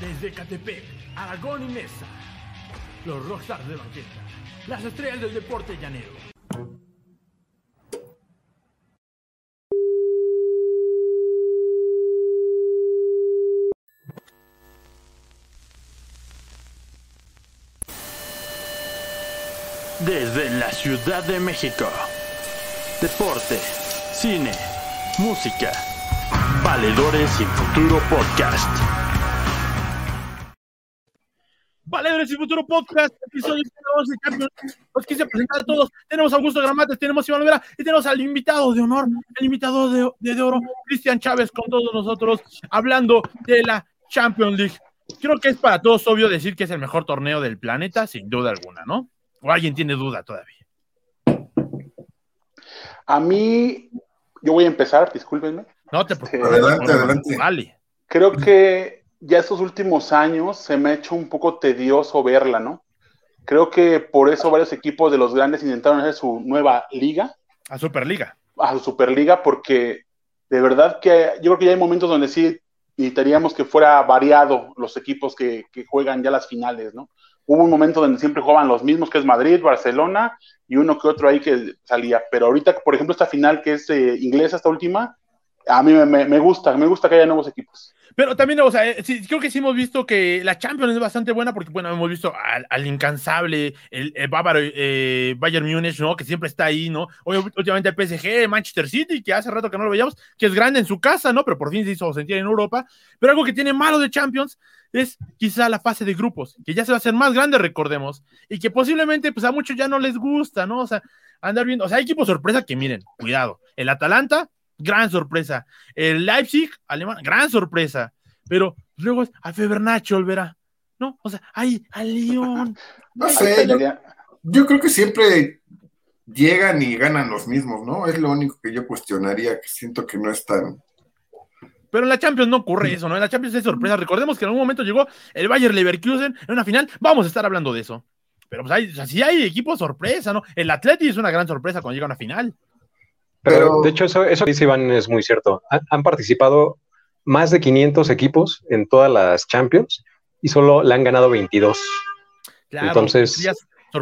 Desde Catepec, Aragón y Mesa, los rockstars de banqueta, las estrellas del deporte llanero. Desde la Ciudad de México, deporte, cine, música, valedores y futuro podcast. Valedores y Futuro Podcast, episodio 12, Champions. Los quise presentar a todos. Tenemos a Augusto Gramates, tenemos a Iván Olvera y tenemos al invitado de honor, el invitado de, de, de oro, Cristian Chávez, con todos nosotros, hablando de la Champions League. Creo que es para todos obvio decir que es el mejor torneo del planeta, sin duda alguna, ¿no? ¿O alguien tiene duda todavía? A mí, yo voy a empezar, discúlpenme. No te Este, preocupes. Adelante, adelante. Vale. Creo que ya estos últimos años se me ha hecho un poco tedioso verla, ¿no? Creo que por eso varios equipos de los grandes intentaron hacer su nueva liga, A Superliga. a su Superliga, porque de verdad que yo creo que ya hay momentos donde sí necesitaríamos que fuera variado los equipos que, que juegan ya las finales, ¿no? Hubo un momento donde siempre jugaban los mismos, que es Madrid, Barcelona y uno que otro ahí que salía. Pero ahorita, por ejemplo, esta final que es eh, inglesa, esta última, a mí me, gusta, me gusta que haya nuevos equipos. Pero también, o sea, eh, creo que sí hemos visto que la Champions es bastante buena porque, bueno, hemos visto al, incansable, el, el bávaro eh, Bayern Múnich, ¿no? Que siempre está ahí, ¿no? Últimamente el PSG, Manchester City, que hace rato que no lo veíamos, que es grande en su casa, ¿no? Pero por fin se hizo sentir en Europa. Pero algo que tiene malo de Champions es quizá la fase de grupos, que ya se va a hacer más grande, recordemos, y que posiblemente, pues a muchos ya no les gusta, ¿no? O sea, andar viendo, o sea, hay equipos sorpresa que miren, cuidado, el Atalanta, gran sorpresa, el Leipzig, alemán, gran sorpresa, pero luego es al Febernacho, Olvera, ¿no? O sea, hay al Lyon, No sé, yo, creo que siempre llegan y ganan los mismos, ¿no? Es lo único que yo cuestionaría, que siento que no es tan... pero en la Champions no ocurre eso, ¿no? En la Champions es sorpresa, recordemos que en algún momento llegó el Bayern Leverkusen en una final, vamos a estar hablando de eso. Pero pues hay, o sea, sí hay equipos sorpresa, ¿no? El Atleti es una gran sorpresa cuando llega a una final. Pero, Pero- de hecho, eso, eso que dice Iván es muy cierto. Han, han participado más de 500 equipos en todas las Champions y solo le han ganado 22. Claro, Entonces,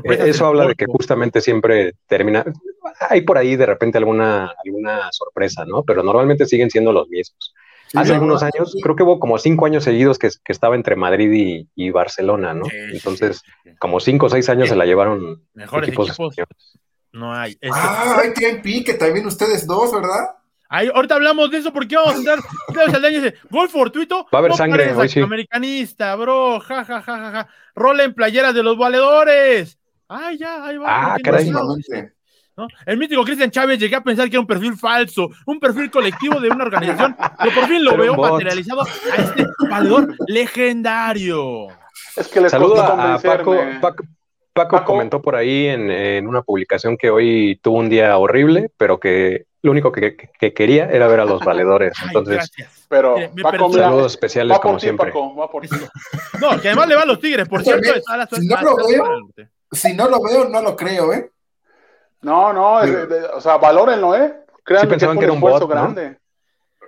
Eso habla de que justamente siempre termina. Hay por ahí de repente alguna, alguna sorpresa, ¿no? Pero normalmente siguen siendo los mismos. Hace algunos ¿no? años, creo que hubo como cinco años seguidos que, que estaba entre Madrid y, y Barcelona, ¿no? Sí, Entonces, sí, sí. como cinco o seis años se la llevaron mejores equipos. No hay. Este- Ah, ahí tienen pique también ustedes dos, ¿verdad? Ahí, ahorita hablamos de eso porque vamos a entrar. Claro, Saldaña dice: gol fortuito. Va a haber no sangre, hoy sí. Americanista, bro. Ja, ja, ja, ja, ja. Rola en playeras de los valedores. Ay, ya, ahí va. Ah, ¿Quién caray. ¿no? El mítico Cristian Chávez llegué a pensar que era un perfil falso, un perfil colectivo de una organización, pero por fin lo veo materializado a este valedor legendario. Es que les Saludo costó a, Paco. Paco, Paco Paco. comentó por ahí en, en una publicación que hoy tuvo un día horrible, pero que lo único que, que- que quería era ver a los valedores. Ay, Entonces, gracias. Pero Paco, mira, saludos especiales va como ti, siempre. Paco, va por ti. No, que además le va a los Tigres, por cierto. si no lo veo- Si no lo veo, no lo creo, ¿eh? No, no, es- de- o sea, valórenlo, ¿eh? Créanme que es pensaban un que era un esfuerzo bot, ¿no? grande.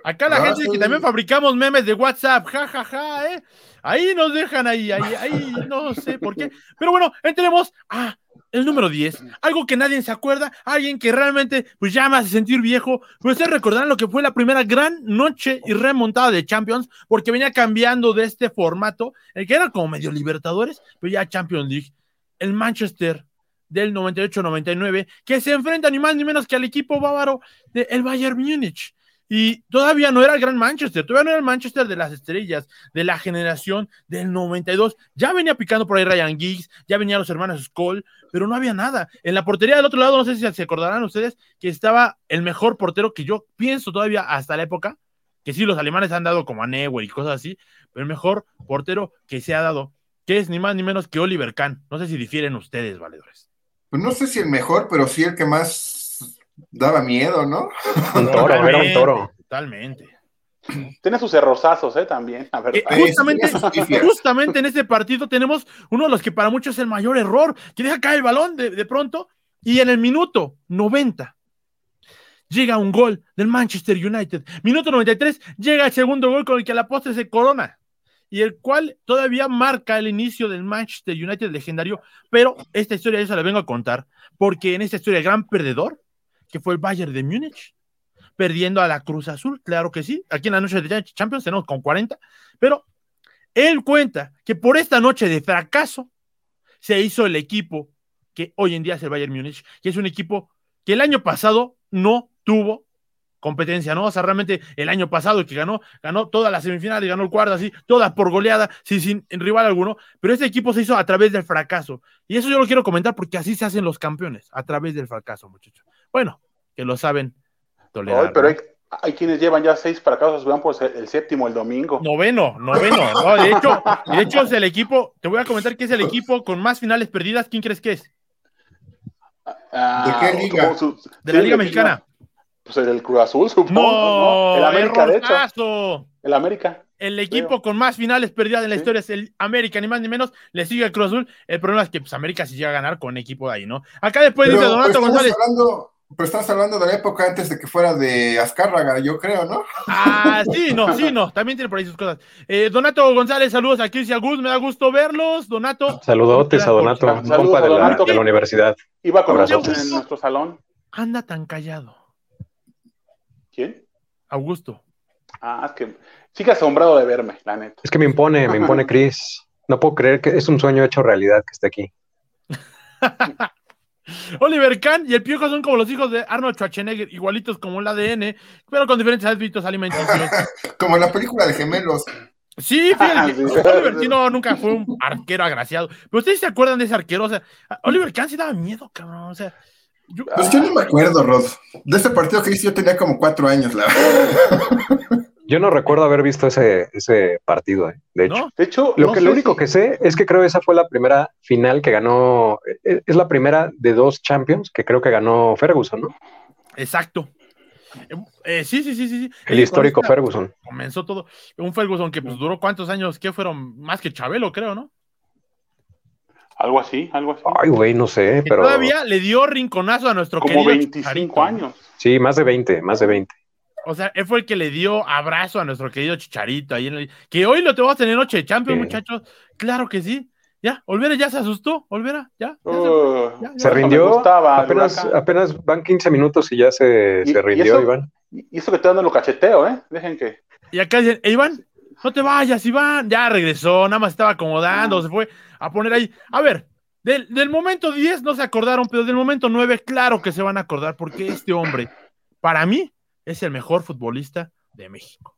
Acá la Ah, gente sí. que también fabricamos memes de WhatsApp, ja, ja, ja, ¿eh? Ahí nos dejan ahí, ahí, ahí, no sé por qué. Pero bueno, entremos a el número 10. Algo que nadie se acuerda, alguien que realmente pues ya me hace sentir viejo. Pues ustedes recordarán lo que fue la primera gran noche y remontada de Champions, porque venía cambiando de este formato, el que era como medio Libertadores, pero ya Champions League. El Manchester del 98-99, que se enfrenta ni más ni menos que al equipo bávaro del Bayern Múnich. Y todavía no era el gran Manchester, todavía no era el Manchester de las estrellas, de la generación del 92. Ya venía picando por ahí Ryan Giggs, ya venían los hermanos Skoll, pero no había nada. En la portería del otro lado, no sé si se acordarán ustedes, que estaba el mejor portero que yo pienso todavía hasta la época, que sí, los alemanes han dado como a Neuer y cosas así, pero el mejor portero que se ha dado, que es ni más ni menos que Oliver Kahn. No sé si difieren ustedes, valedores. Pues no sé si el mejor, pero sí el que más daba miedo, ¿no? Un toro, era un toro. Totalmente. Tiene sus errosazos, ¿eh? También, a ver. Eh, justamente, justamente en este partido tenemos uno de los que para muchos es el mayor error, que deja caer el balón de, de pronto y en el minuto 90 llega un gol del Manchester United. Minuto 93 llega el segundo gol con el que la postre se corona y el cual todavía marca el inicio del Manchester United legendario, pero esta historia yo se la vengo a contar, porque en esta historia el gran perdedor, que fue el Bayern de Múnich, perdiendo a la Cruz Azul, claro que sí, aquí en la noche de Champions tenemos con 40, pero él cuenta que por esta noche de fracaso se hizo el equipo que hoy en día es el Bayern Múnich, que es un equipo que el año pasado no tuvo competencia, ¿no? O sea, realmente el año pasado que ganó, ganó todas las semifinales, ganó el cuarto, así, todas por goleada, sin, sin rival alguno, pero este equipo se hizo a través del fracaso. Y eso yo lo quiero comentar porque así se hacen los campeones, a través del fracaso, muchachos. Bueno, que lo saben tolerar. pero hay, quienes llevan ya seis fracasos, van por el séptimo el domingo. Noveno, noveno. No, de, hecho, de hecho, es el equipo, te voy a comentar que es el equipo con más finales perdidas. ¿Quién crees que es? Ah, ¿De qué liga? de la Liga Mexicana. Pues el Cruz Azul, supongo. No, el América, de hecho. El América. El equipo con más finales perdidas en la historia es el América, ni más ni menos. Le sigue el Cruz Azul. El problema es que pues, América sí llega a ganar con equipo de ahí, ¿no? Acá después dice Donato González. Hablando, pero estás hablando de la época antes de que fuera de Azcárraga, yo creo, ¿no? Ah, sí, no, sí, no. También tiene por ahí sus cosas. Eh, Donato González, saludos a Cristian Gus, me da gusto verlos. Donato. Saludotes a Donato, compa de la, de la universidad. Iba con nosotros en nuestro salón. Anda tan callado. ¿Quién? Augusto. Ah, es que sigue asombrado de verme, la neta. Es que me impone, me impone Chris. No puedo creer que es un sueño hecho realidad que esté aquí. Oliver Kahn y el Piojo son como los hijos de Arnold Schwarzenegger, igualitos como el ADN, pero con diferentes hábitos alimenticios. como la película de gemelos. Sí, fíjate, Oliver Kahn nunca fue un arquero agraciado. Pero ustedes se acuerdan de ese arquero, o sea, Oliver Kahn sí daba miedo, cabrón, o sea, pues yo no me acuerdo, Rod. De ese partido que hice yo tenía como cuatro años, la Yo no recuerdo haber visto ese, ese partido, eh, de hecho. De hecho lo, que, lo único que sé es que creo que esa fue la primera final que ganó, eh, es la primera de dos Champions que creo que ganó Ferguson, ¿no? Exacto. Eh, sí, sí, sí, sí. El histórico Ferguson. Comenzó todo. Un Ferguson que pues, duró cuántos años, ¿qué fueron? Más que Chabelo, creo, ¿no? Algo así, algo así. Ay, güey, no sé, pero. Todavía le dio rinconazo a nuestro Como 25 años. Sí, más de 20, más de 20. O sea, él fue el que le dio abrazo a nuestro querido Chicharito ahí en el... Que hoy lo tenemos a tener noche de Champions, muchachos. Claro que sí. Ya, Olvera ya se asustó, Olvera, ya. se, rindió. apenas, apenas van 15 minutos y ya se, se rindió, Iván. Y eso que estoy dando lo cacheteo, ¿eh? Dejen que. Y acá dicen, Iván, no te vayas, Iván. Ya regresó, nada más estaba acomodando, se fue a poner ahí. A ver, del, del, momento 10 no se acordaron, pero del momento 9, claro que se van a acordar, porque este hombre, para mí, es el mejor futbolista de México.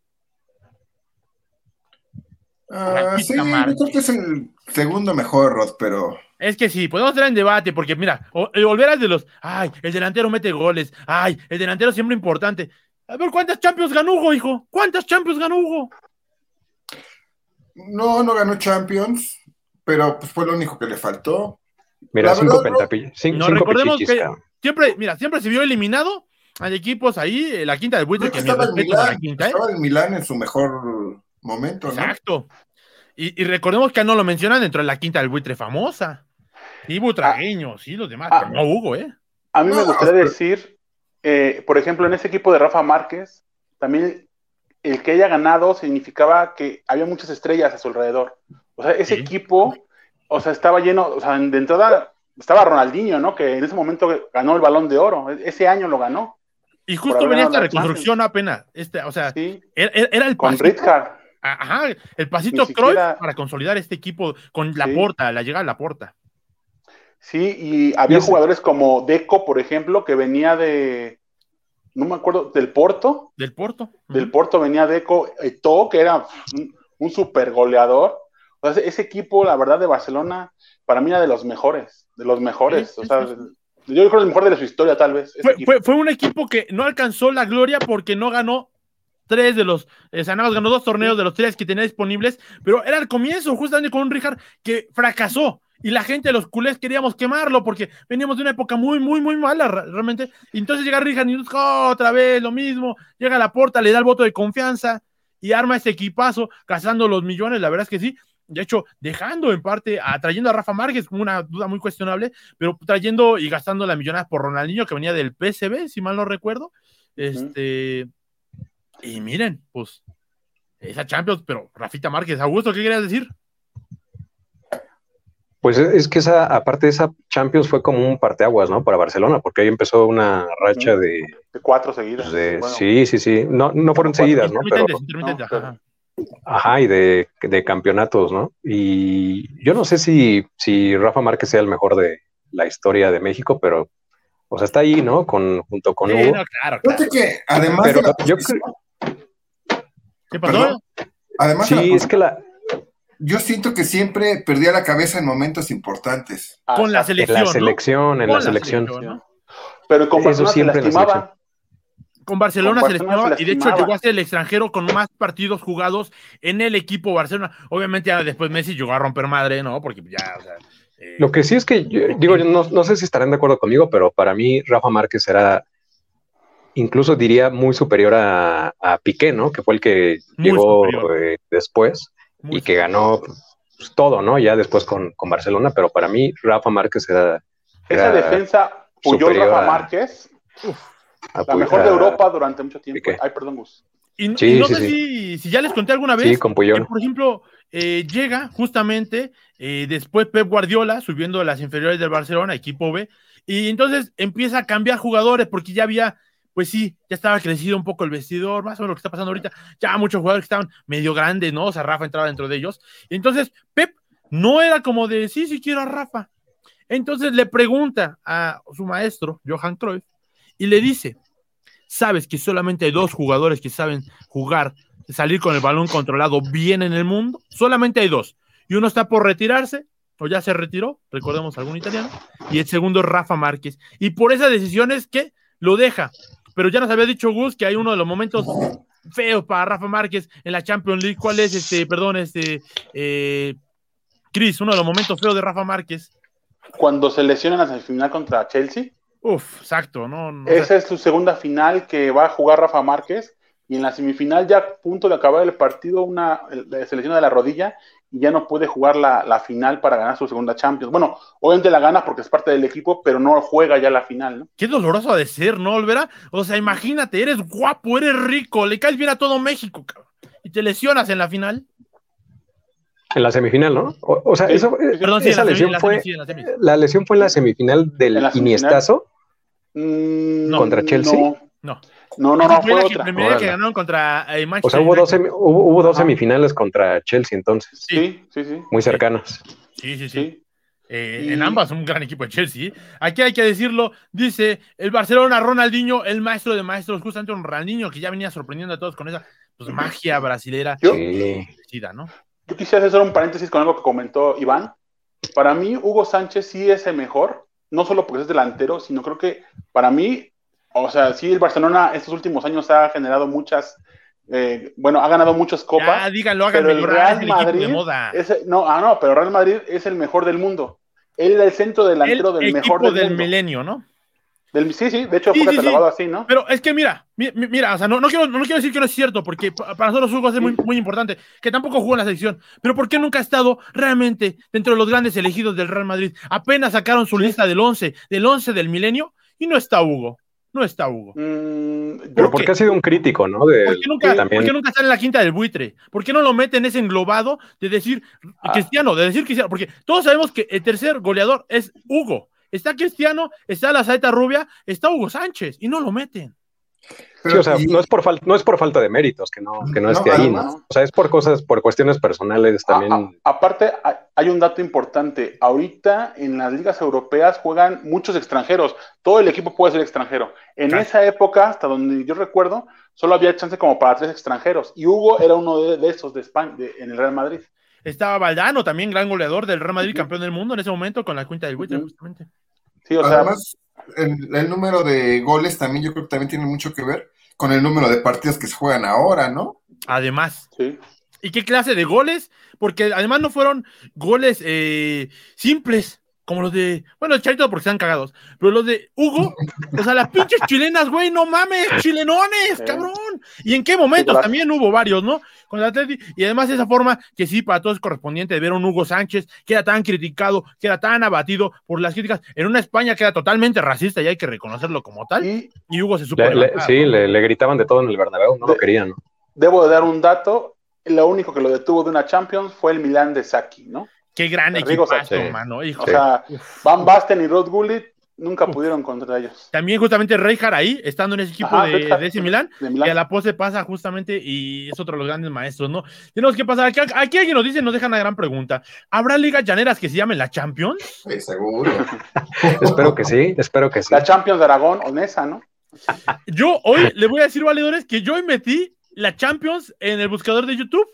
Uh, sí, yo creo que es el segundo mejor, Rod, pero. Es que sí, podemos entrar en debate, porque mira, volverás de los. Ay, el delantero mete goles. Ay, el delantero siempre importante. A ver, ¿cuántas Champions ganó Hugo, hijo? ¿Cuántas Champions ganó Hugo? No, no ganó Champions pero pues fue lo único que le faltó. Mira, cinco pentapillas. no, recordemos que siempre, mira, siempre se vio eliminado. Hay equipos ahí, eh, la quinta del buitre, que estaba, en Milán, la quinta, ¿eh? estaba en Milán en su mejor momento, Exacto. Y, recordemos que no lo mencionan dentro de la quinta del buitre famosa. Y Butragueño, sí, los demás, ah, no Hugo, ¿eh? A mí me gustaría decir, eh, por ejemplo, en ese equipo de Rafa Márquez, también el que haya ganado significaba que había muchas estrellas a su alrededor. O sea, ese equipo, o sea, estaba lleno, o sea, de entrada estaba Ronaldinho, ¿no? Que en ese momento ganó el balón de oro, e-, ese año lo ganó. Y justo venía esta reconstrucción apenas, este, o sea, era, el Con pasito, Ajá, el pasito Cruyff para consolidar este equipo con la porta, la llegada a la porta. Sí, y había jugadores como Deco, por ejemplo, que venía de, no me acuerdo, del Porto. Del Porto. Del Porto venía Deco, Eto, que era un, un super goleador ese equipo, la verdad, de Barcelona, para mí era de los mejores, de los mejores. o sea, yo creo el mejor de su historia, tal vez. Fue, un equipo que no alcanzó la gloria porque no ganó tres de los, eh, o sea, nada más ganó dos torneos de los tres que tenía disponibles, pero era el comienzo, justamente con un Richard que fracasó. Y la gente de los culés queríamos quemarlo porque veníamos de una época muy, muy, muy mala realmente. Y entonces llega Richard y oh, otra vez lo mismo. Llega a la puerta, le da el voto de confianza y arma ese equipazo, cazando los millones. La verdad es que sí de hecho, dejando en parte, trayendo a Rafa Márquez como una duda muy cuestionable, pero trayendo y gastando la millonada por Ronaldinho que venía del PSB, si mal no recuerdo. Este, y miren, pues, esa Champions, pero Rafita Márquez, Augusto, ¿qué querías decir? Pues es que esa, aparte de esa Champions fue como un parteaguas, ¿no? Para Barcelona, porque ahí empezó una racha de... De cuatro seguidas. de- Sí, sí, sí. No, no fueron seguidas, ¿no? Pero, Intermitentes, intermitentes, no, ajá. Ajá, y de, de campeonatos, ¿no? Y yo no sé si, si Rafa Márquez sea el mejor de la historia de México, pero, o sea, está ahí, ¿no? Con, junto con Sí, Hugo. no, claro, claro. Fíjate que además Pero de la yo posición- ¿Qué pasó? Perdón. además la Sí, es que la, Yo siento que siempre perdía la cabeza en momentos importantes. Ah, Con la exacto. en selección. la ¿no? selección, en la selección. ¿no? Pero con Eso Barcelona se siempre Con Barcelona, se lastimaba se y de hecho llegó a ser el extranjero con más partidos jugados en el equipo Barcelona. Obviamente ya después Messi llegó a romper madre, ¿no? Porque ya, o sea, eh, Lo que sí es que, yo- digo, yo no, no sé si estarán de acuerdo conmigo, pero para mí Rafa Márquez era, incluso diría, muy superior a, a Piqué, ¿no? Que fue el que llegó eh, después muy y que ganó pues, todo, ¿no? Ya después con, con Barcelona, pero para mí Rafa Márquez era... Esa defensa Puyol Rafa a- Márquez, a la Puy- mejor de a- Europa durante mucho tiempo. Ay, perdón, Gus. Y, y Sí, no sí, sé sí. Si, si ya les conté alguna vez Sí, con que, por ejemplo, eh, llega justamente eh, después Pep Guardiola subiendo de las inferiores del Barcelona, equipo B, y entonces empieza a cambiar jugadores porque ya había, pues sí, ya estaba crecido un poco el vestidor, más o menos lo que está pasando ahorita, ya muchos jugadores que estaban medio grandes, ¿no? O sea, Rafa entraba dentro de ellos. Y entonces Pep no era como de, sí, sí quiero a Rafa. Entonces le pregunta a su maestro, Johan Cruyff, y le dice, sabes que solamente hay dos jugadores que saben jugar, salir con el balón controlado bien en el mundo, solamente hay dos. Y uno está por retirarse, o ya se retiró, recordemos algún italiano, y el segundo es Rafa Márquez. Y por esa decisión es que lo deja. Pero ya nos había dicho Gus que hay uno de los momentos feos para Rafa Márquez en la Champions League. ¿Cuál es este, perdón, este, eh, Chris, uno de los momentos feos de Rafa Márquez? Cuando se lesiona en la semifinal contra Chelsea, Uf, exacto, ¿no? no o sea, esa es su segunda final que va a jugar Rafa Márquez. Y en la semifinal, ya a punto de acabar el partido, una se lesiona de la rodilla y ya no puede jugar la, la final para ganar su segunda Champions. Bueno, obviamente la gana porque es parte del equipo, pero no juega ya la final, ¿no? Qué doloroso ha de ser, ¿no, Olvera? O sea, imagínate, eres guapo, eres rico, le caes bien a todo México, cabrón, y te lesionas en la final. En la semifinal, ¿no? O, o sea, Sí, eso, sí, sí. Perdón, sí, en esa la semi- lesión la fue... sí, la. La lesión fue en la semifinal del En la semifinal. Iniestazo. Mm, No. ¿Contra Chelsea? No, No. no, no, no, Fue fue la otra. primera que ganaron contra eh, O Manchester sea, hubo dos, semi- hubo, hubo dos semifinales contra Chelsea entonces, Sí, sí, sí. muy cercanas. Sí, sí, sí. sí. Eh, Y- En ambas, un gran equipo de Chelsea. Aquí hay que decirlo, dice el Barcelona, Ronaldinho, el maestro de maestros, justamente un Ronaldinho que ya venía sorprendiendo a todos con esa pues, magia brasilera. Yo- Sí. ¿no? Yo quisiera hacer un paréntesis con algo que comentó Iván. Para mí, Hugo Sánchez sí es el mejor, no solo porque es delantero, sino creo que para mí, o sea, sí, el Barcelona estos últimos años ha generado muchas, eh, bueno, ha ganado muchas copas. díganlo, pero háganme el llorar, Real el equipo de Madrid moda. es- no, ah, no, pero Real Madrid es el mejor del mundo. Él era el centro delantero el del mejor del, del mundo. milenio, ¿no? Del- sí, sí, de hecho Sí, fue sí, sí. catalogado así, ¿no? Pero es que mira, mi- mi- mira, o sea, no, no, quiero, no quiero decir que no es cierto, porque pa- para nosotros Hugo es muy, muy importante, que tampoco jugó en la selección, pero ¿por qué nunca ha estado realmente dentro de los grandes elegidos del Real Madrid? Apenas sacaron su lista del 11, del 11 del milenio, y no está Hugo, no está Hugo. Mm, yo- Pero ¿Por porque qué? ha sido un crítico, ¿no? De, ¿Por qué, nunca, también, por qué nunca está en la quinta del buitre? ¿Por qué no lo meten ese englobado de decir Ah. Cristiano, de decir Cristiano? Porque todos sabemos que el tercer goleador es Hugo. Está Cristiano, está la saeta rubia, está Hugo Sánchez, y no lo meten. Sí, o sea, y- no es por falta, no es por falta de méritos que no, que no, No, esté ahí, ¿no? O sea, es por cosas, por cuestiones personales también. A- a- aparte, hay- hay un dato importante. Ahorita en las ligas europeas juegan muchos extranjeros. Todo el equipo puede ser extranjero. En Claro. esa época, hasta donde yo recuerdo, solo había chance como para tres extranjeros. Y Hugo era uno de, de esos de España, de- en el Real Madrid. Estaba Valdano, también gran goleador del Real Madrid, campeón del mundo en ese momento con la cuenta del Ujú. justamente. Sí, o sea, Además, el, el número de goles también yo creo que también tiene mucho que ver con el número de partidos que se juegan ahora, ¿no? Además. sí. ¿Y qué clase de goles? Porque además no fueron goles eh, simples. Como los de, bueno, el Charito porque están cagados, pero los de Hugo, o sea, las pinches chilenas, güey, no mames, chilenones, cabrón. ¿Y en qué momentos? También hubo varios, ¿no? Con el Atleti, y además esa forma que sí, para todos es correspondiente de ver a un Hugo Sánchez que era tan criticado, que era tan abatido por las críticas, en una España que era totalmente racista y hay que reconocerlo como tal, y, Hugo se supo. sí, le, gritaban de todo en el Bernabéu, no lo querían, ¿no? Debo de dar un dato, lo único que lo detuvo de una Champions fue el Milán de Saki, ¿no? Qué gran equipo, mano. O sea, Van Basten y Rod Gullit nunca pudieron contra ellos. También justamente Rijkaard ahí, estando en ese equipo de, ese Milán, y a la pose pasa justamente y es otro de los grandes maestros, ¿no? Tenemos que pasar, aquí, aquí alguien nos dice, nos deja una gran pregunta, ¿habrá ligas llaneras que se llamen la Champions? Sí, seguro. espero que sí, espero que sí. La Champions de Aragón, Onesa, ¿no? yo hoy le voy a decir, valedores, que yo hoy metí la Champions en el buscador de YouTube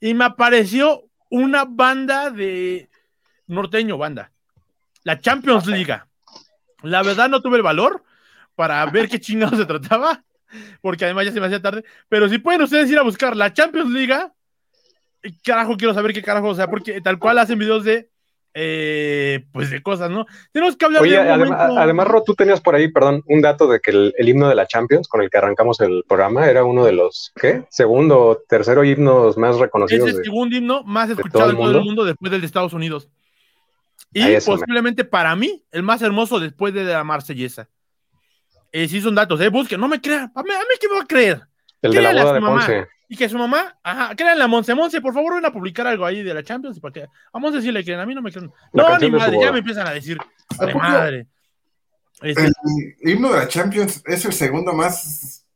y me apareció una banda de norteño, banda. La Champions League. La verdad no tuve el valor para ver qué chingado se trataba, porque además ya se me hacía tarde. Pero si pueden ustedes ir a buscar la Champions League, carajo, quiero saber qué carajo, o sea, porque tal cual hacen videos de eh, pues de cosas, ¿no? Tenemos que hablar de además, además, Ro, tú tenías por ahí, perdón, un dato de que el, himno de la Champions con el que arrancamos el programa era uno de los, ¿qué? Segundo o tercero himnos más reconocidos. Es el segundo himno más escuchado en todo el mundo después del de Estados Unidos. Y posiblemente para mí, el más hermoso después de la Marsellesa. Eh, sí son datos, eh, busquen, no me crean, a mí, a mí que me va a creer. El de la boda de Ponce. Y que su mamá, ajá, créanle a Monse, Monse, por favor, ven a publicar algo ahí de la Champions. Para que, a Monse sí le creen, a mí no me creen. no, ni madre, ya me empiezan a decir, de madre. Este, el himno de la Champions es el segundo más.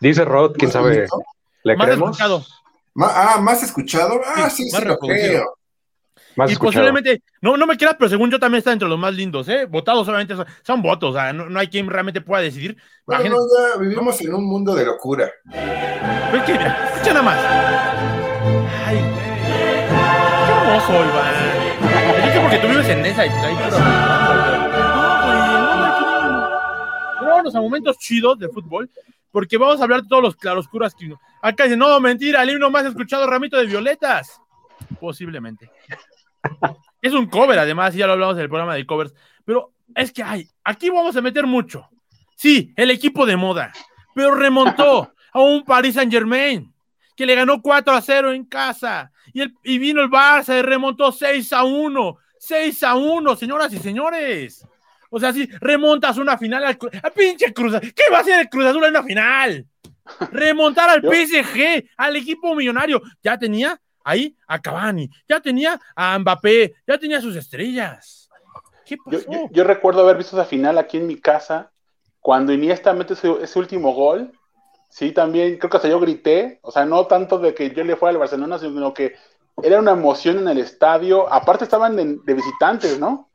Dice Rod, quién sabe. ¿Le más escuchado. ah, más escuchado. Ah, sí, sí, lo creo y posiblemente, no, no me quieras, pero según yo también está entre los más lindos, ¿eh? Votados solamente son, votos, o sea, no, hay quien realmente pueda decidir. Bueno, ya vivimos en un mundo de locura. Pero que, escucha nada más. Ay, qué hermoso, Iván. Es que porque tú vives en esa y pues ahí. No, Vámonos a momentos chidos de fútbol, porque vamos a hablar de todos los claroscuros que Acá dice, no, mentira, el himno más escuchado, Ramito de Violetas. Posiblemente. Es un cover, además, ya lo hablamos en el programa de covers, pero es que hay, aquí vamos a meter mucho. Sí, el equipo de moda, pero remontó a un Paris Saint Germain que le ganó 4 a 0 en casa y, el, y vino el Barça y remontó 6 a 1. 6 a 1, señoras y señores. O sea, si remontas una final al, pinche Cruz ¿qué va a hacer el Cruz Azul en una final? Remontar al PSG, al equipo millonario. Ya tenía ahí a Cavani, ya tenía a Mbappé, ya tenía sus estrellas. ¿Qué pasó? Yo, recuerdo haber visto esa final aquí en mi casa, cuando Iniesta mete ese, último gol. Sí, también creo que hasta yo grité, o sea, no tanto de que yo le fuera al Barcelona, sino que era una emoción en el estadio. Aparte estaban de, visitantes, ¿no?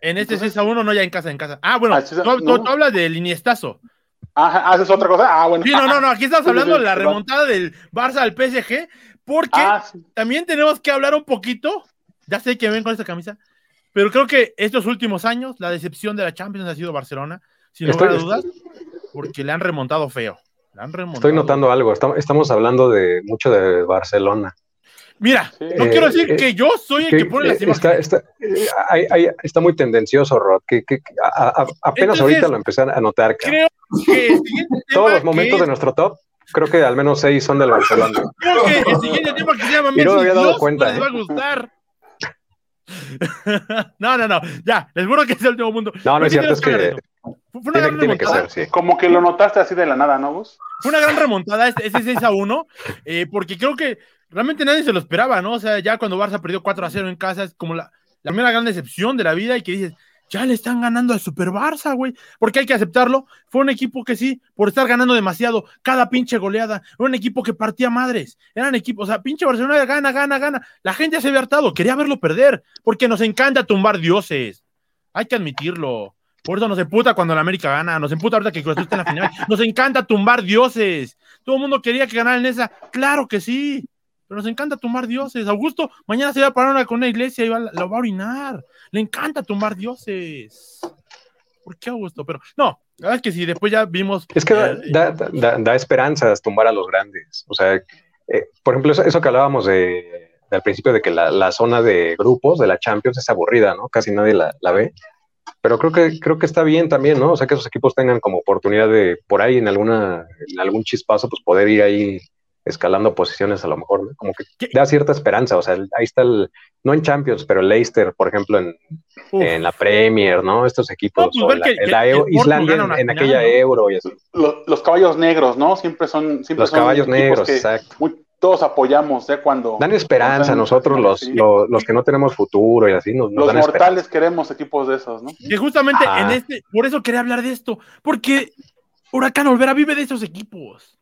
En este 6 a 1, no ya en casa, en casa. Ah, bueno, ah, tú, hablas del Iniestazo. Ah, ¿haces otra cosa? Ah, bueno. Sí, no, no, no, aquí estamos hablando de la remontada del Barça al PSG, porque ah, también tenemos que hablar un poquito, ya sé que ven con esta camisa, pero creo que estos últimos años la decepción de la Champions ha sido Barcelona, sin lugar a dudas, porque le han remontado feo. Estoy notando algo, estamos hablando de mucho de Barcelona. Mira, no quiero decir eh, que yo soy el que, pone las imágenes. Está, muy tendencioso, Rod. Que, apenas ahorita lo empecé a notar. Creo que todos los momentos de nuestro top Creo que al menos seis son del Barcelona. Creo que el siguiente tema que se llama Messi no había dado cuenta. Les va a ¿eh? gustar. no, no, no, ya, les juro que es el último mundo. No, no es cierto, es que fue una gran tiene que ser, sí. Como que lo notaste así de la nada, ¿no, vos? Fue una gran remontada ese 6 a 1, eh, porque creo que realmente nadie se lo esperaba, ¿no? O sea, ya cuando Barça perdió 4 a 0 en casa, es como la, la primera gran decepción de la vida y que dices, ya le están ganando al Super Barça, güey. Porque hay que aceptarlo. Fue un equipo que sí, por estar ganando demasiado, cada pinche goleada. Era un equipo que partía madres. Eran equipos, o sea, pinche Barcelona gana, gana, gana. La gente se había hartado, quería verlo perder, porque nos encanta tumbar dioses. Hay que admitirlo. Por eso nos emputa cuando la América gana, nos emputa ahorita que Cruz está en la final. Nos encanta tumbar dioses. Todo el mundo quería que ganara en esa. Claro que sí pero nos encanta tumbar dioses. Augusto, mañana se va a parar con una iglesia y va, lo va a orinar. Le encanta tumbar dioses. ¿Por qué Augusto? Pero no, la verdad es que sí, después ya vimos. Es que da, da, esperanzas tumbar a los grandes. O sea, eh, por ejemplo, eso, que hablábamos de, al principio de que la, la, zona de grupos de la Champions es aburrida, ¿no? Casi nadie la, la, ve. Pero creo que, creo que está bien también, ¿no? O sea, que esos equipos tengan como oportunidad de, por ahí, en, alguna, en algún chispazo, pues poder ir ahí escalando posiciones a lo mejor, ¿no? Como que da cierta esperanza, o sea, ahí está el, no en Champions, pero el Leicester, por ejemplo, en, en la Premier, ¿no? Estos equipos, no, pues la, que, la que Islandia en, en aquella ¿no? Euro y así. Los, los, caballos negros, ¿no? Siempre son... Siempre los son caballos negros, exacto. Muy, todos apoyamos, ¿eh? Cuando... Dan esperanza a nosotros, los, sí. los, los, que no tenemos futuro y así, nos, nos Los dan mortales esperanza. queremos equipos de esos, ¿no? Que justamente Ah. en este, por eso quería hablar de esto, porque Huracán Olvera vive de esos equipos.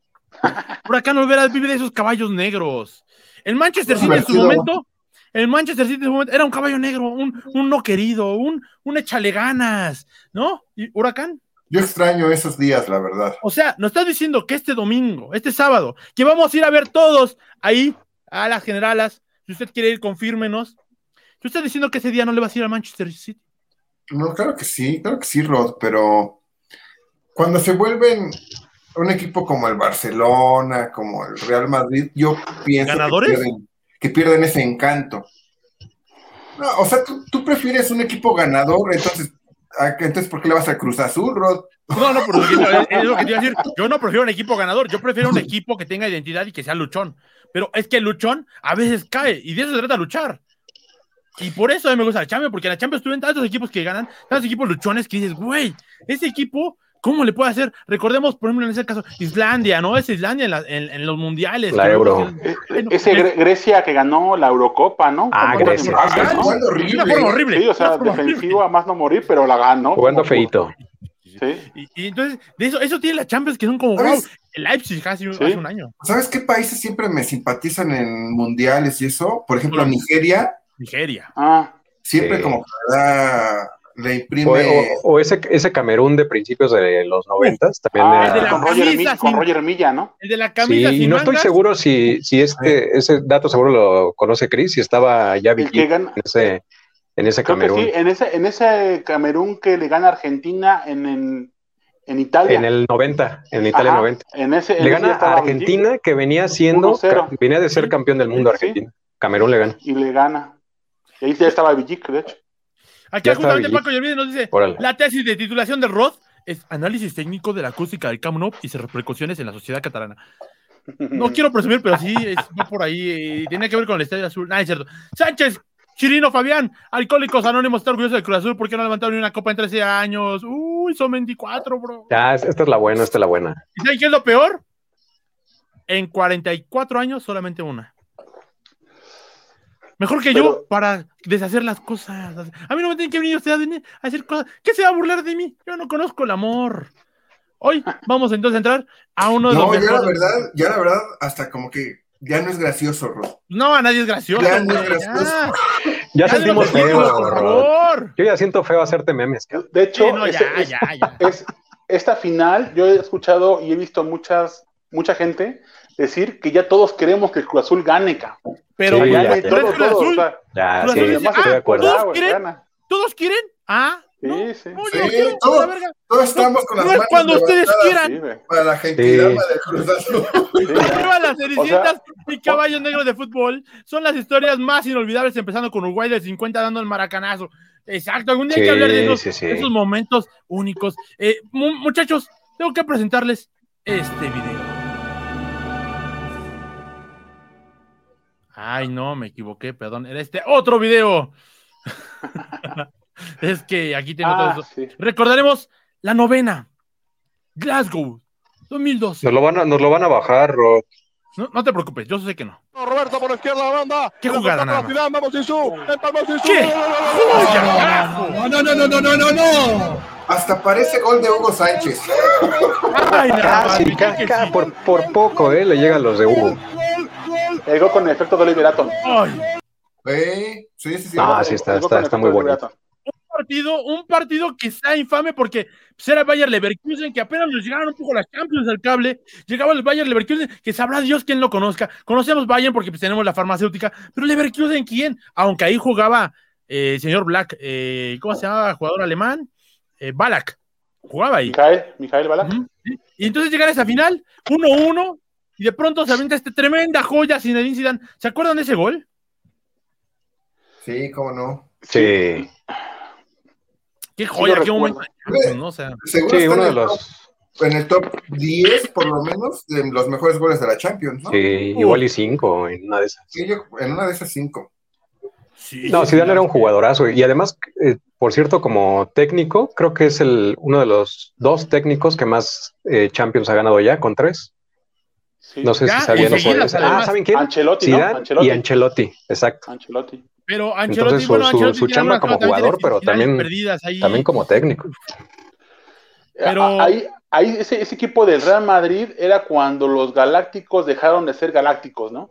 Huracán Olvera vive de esos caballos negros. El Manchester City en su momento, el Manchester City en su momento era un caballo negro, un, un no querido, un, un échale ganas, ¿no? Y Huracán. Yo extraño esos días, la verdad. O sea, nos estás diciendo que este domingo, este sábado, que vamos a ir a ver todos ahí a las generalas. Si usted quiere ir, confírmenos. ¿Tú estás diciendo que ese día no le vas a ir al Manchester City? No, claro que sí, claro que sí, Rod, pero cuando se vuelven un equipo como el Barcelona, como el Real Madrid, yo pienso ¿Ganadores? Que, pierden, que pierden ese encanto. No, o sea, tú, tú prefieres un equipo ganador, entonces, ¿a- entonces ¿por qué le vas a Cruz Azul, Rod? No, no, pero es, lo que te iba a decir. Yo no prefiero un equipo ganador, yo prefiero un equipo que tenga identidad y que sea luchón. Pero es que el luchón a veces cae y de eso se trata luchar. Y por eso a mí me gusta la Champions, porque en la Champions tuvieron tantos equipos que ganan, tantos equipos luchones que dices, güey, ese equipo, ¿cómo le puede hacer? Recordemos, por ejemplo, en ese caso, Islandia, ¿no? Es Islandia en, la- en- en los mundiales. La Euro. Eh, bueno, Ese es- Gre- Grecia que ganó la Eurocopa, ¿no? Ah, Grecia. Ah, jugando horrible. una forma horrible. Sí, o sea, defensivo a más no morir, pero la ganó. Jugando feito. Sí. Y, y entonces, de eso, eso tiene la Champions que son como, el Leipzig hace, Sí. hace un año. ¿Sabes qué países siempre me simpatizan en mundiales y eso? Por ejemplo. Nigeria, Nigeria. Ah, siempre Sí. como que da, le imprime... O, o- o ese, ese Camerún de principios de los noventas también ah, el de era- la con, Roger camisa Milla, con sin- Roger Milla, ¿no? El de la Sí, camisa y sin no estoy seguro si, si este, ese dato seguro lo conoce Chris, si estaba ya en ese, en ese Creo que Camerún. sí, en ese, en ese Camerún que le gana a Argentina en, en, en Italia. En el 90, en Italia Ajá, 90. En ese, en Le gana a Argentina, que venía siendo, 1-0. ca- venía de ser campeón del mundo Sí. Argentina. Camerún le gana. Y le gana. Y ahí ya estaba Villic, de hecho. Aquí Ya justamente. Paco Yervide nos dice, Órale. la tesis de titulación de Roth es análisis técnico de la acústica del Camp Nou y sus repercusiones en la sociedad catalana. No quiero presumir, pero sí, es, va por ahí, eh, tiene que ver con el Estadio Azul. Ah, es cierto. Sánchez, Chirino Fabián, Alcohólicos Anónimos, está orgulloso del Cruz Azul porque no levantaron ni una copa en 13 años. Uy, son 24, bro. Ya, es- esta es la buena, esta es la buena. ¿Y saben qué es lo peor? En 44 años, solamente una. Mejor que yo para deshacer las cosas. A mí no me tienen que venir ustedes a venir a hacer cosas. ¿Qué se va a burlar de mí? Yo no conozco el amor. Hoy vamos entonces a entrar a uno de los No, ya la verdad, ya la verdad, hasta como que ya no es gracioso, Rod. No, a nadie es gracioso. Ya no es gracioso. ya. Ya, Ya sentimos feo, por favor. Yo ya siento feo hacerte memes. De hecho, Sí, no, ya, ese- es- ya, ya. es, esta final, yo he escuchado y he visto muchas, mucha gente decir que ya todos queremos que el Cruz Azul gane, cabrón. Pero Sí, ya, ya. pero es todo, Cruz Azul. sí, ah. ¿todos quieren? ¿Todos? Ah, Sí, no, sí. no, Sí, no quiero, todo- a la verga. Todos estamos con las No es manos cuando ustedes quieran. Sí. Para la gentilidad del Cruz Azul. Sí. Arriba las cenicientas O y caballos negros de fútbol son las historias más inolvidables, empezando con Uruguay del 50 dando el maracanazo. Exacto, algún día hay que Sí, hablar de esos, sí, sí. momentos únicos. Eh, mu- muchachos, tengo que presentarles este video. Ay, no, me equivoqué, perdón. Era este otro video. es que aquí tengo todo Ah, eso. sí. Recordaremos la novena. Glasgow, 2012. Nos lo van a, nos lo van a bajar, Rod. No, no te preocupes, yo sé que no. Roberto por la izquierda la banda. Qué jugada nada Zidane, Vamos Sisu. Empalmó Sisu. ¿Qué? No, no, no, no, no, no, no, no. Hasta parece gol de Hugo Sánchez. Ay, más, Casi, dije ca- que ca- sí. por, por poco, ¿eh? Le llegan los de Hugo. El gol con el efecto de Oliver Atom. Ay, ¿Eh? Sí, sí, sí. Ah, sí, está, está, está muy bonito. Un partido, un partido que sea infame porque pues, era el Bayer Leverkusen, que apenas nos llegaron un poco las Champions al cable, llegaba el Bayer Leverkusen, que sabrá Dios quién lo conozca. Conocemos Bayern porque pues, tenemos la farmacéutica, pero Leverkusen, ¿quién? Aunque ahí jugaba eh, el señor Black, eh, ¿cómo se llamaba? Jugador alemán, eh, Balak, jugaba ahí. Mijael, Mijael Balak. Y entonces llegar a esa final, 1-1, y de pronto se avienta esta tremenda joya Zinedine Zidane. ¿Se acuerdan de ese gol? Sí, cómo no. Sí, Qué joya, lo qué momento. recuerdo. ¿no? O sea, Seguro sí, está uno en, de el los. top, en el top 10, por lo menos, de los mejores goles de la Champions, ¿no? Sí, igual y cinco en una de esas. Sí, yo- en una de esas cinco. sí, No, sí, Zidane era un sí. jugadorazo y además, eh, por cierto, como técnico, creo que es el uno de los dos técnicos que más eh, Champions ha ganado ya con tres. Sí. No sé Ya, si sabían podían- Ah. ¿saben quién? Ancelotti, ¿no? Zidane Ancelotti. y Ancelotti, exacto. Ancelotti. Pero Ancelotti, Entonces, su- bueno, su- Ancelotti su tiene chamba como jugador, pero también- perdidas ahí. También como técnico. Pero- Ah, Ahí, ahí ese, ese equipo del Real Madrid era cuando los galácticos dejaron de ser galácticos, ¿no?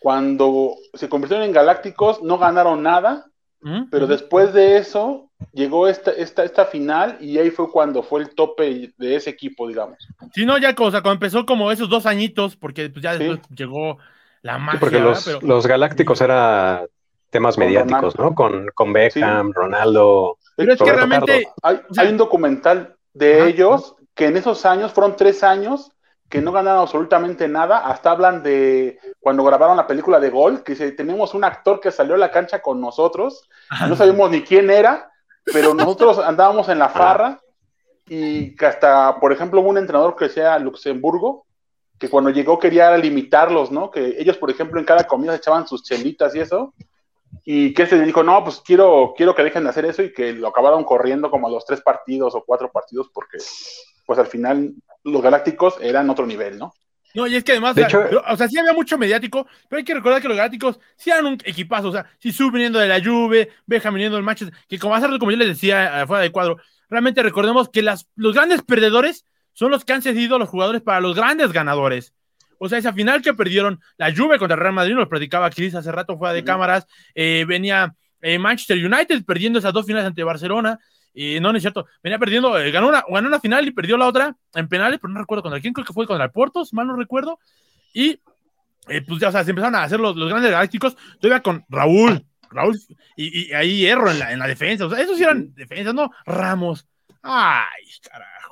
Cuando se convirtieron en galácticos, no ganaron nada, ¿Mm? pero después de eso llegó esta, esta, esta final y ahí fue cuando fue el tope de ese equipo, digamos. Sí, no, ya cosa, cuando empezó como esos dos añitos, porque pues, ya Sí. después llegó la Sí, magia, porque ¿verdad? los, Pero- los galácticos era temas Con mediáticos, Ronaldo. ¿no? Con, con Beckham, Ronaldo. pero es que realmente. Hay, sea- hay un documental de Ajá. ellos que en esos años, fueron tres años, que no ganaron absolutamente nada. Hasta hablan de cuando grabaron la película de Gol, que dice, tenemos un actor que salió a la cancha con nosotros, no sabíamos ni quién era, pero nosotros andábamos en la farra y que hasta, por ejemplo, hubo un entrenador que decía Luxemburgo, que cuando llegó quería limitarlos, ¿no? Que ellos, por ejemplo, en cada comida se echaban sus chelitas y eso, y que se dijo, no, pues quiero, quiero que dejen de hacer eso y que lo acabaron corriendo como a los tres partidos o cuatro partidos porque, pues al final, los galácticos eran otro nivel, ¿no? No, y es que además, De o, sea, hecho- pero, o sea, sí había mucho mediático, pero hay que recordar que los Galácticos sí eran un equipazo, o sea, si viniendo de la Juve, Beckham viniendo del Manchester, que como hace como yo les decía afuera de cuadro, realmente recordemos que las, los grandes perdedores son los que han cedido a los jugadores para los grandes ganadores. O sea, esa final que perdieron la Juve contra el Real Madrid, nos platicaba Chris hace rato fuera de cámaras, eh, venía eh, Manchester United perdiendo esas dos finales ante Barcelona, y no, no es cierto, venía perdiendo, eh, ganó, una, ganó una final y perdió la otra en penales, pero no recuerdo contra quién, creo que fue contra el Porto, si mal no recuerdo, y eh, pues ya, o sea, se empezaron a hacer los, los grandes galácticos, todavía con Raúl, Raúl, y, y ahí hierro en la, en la defensa, o sea, esos sí eran defensas, ¿no? Ramos, ay, carajo,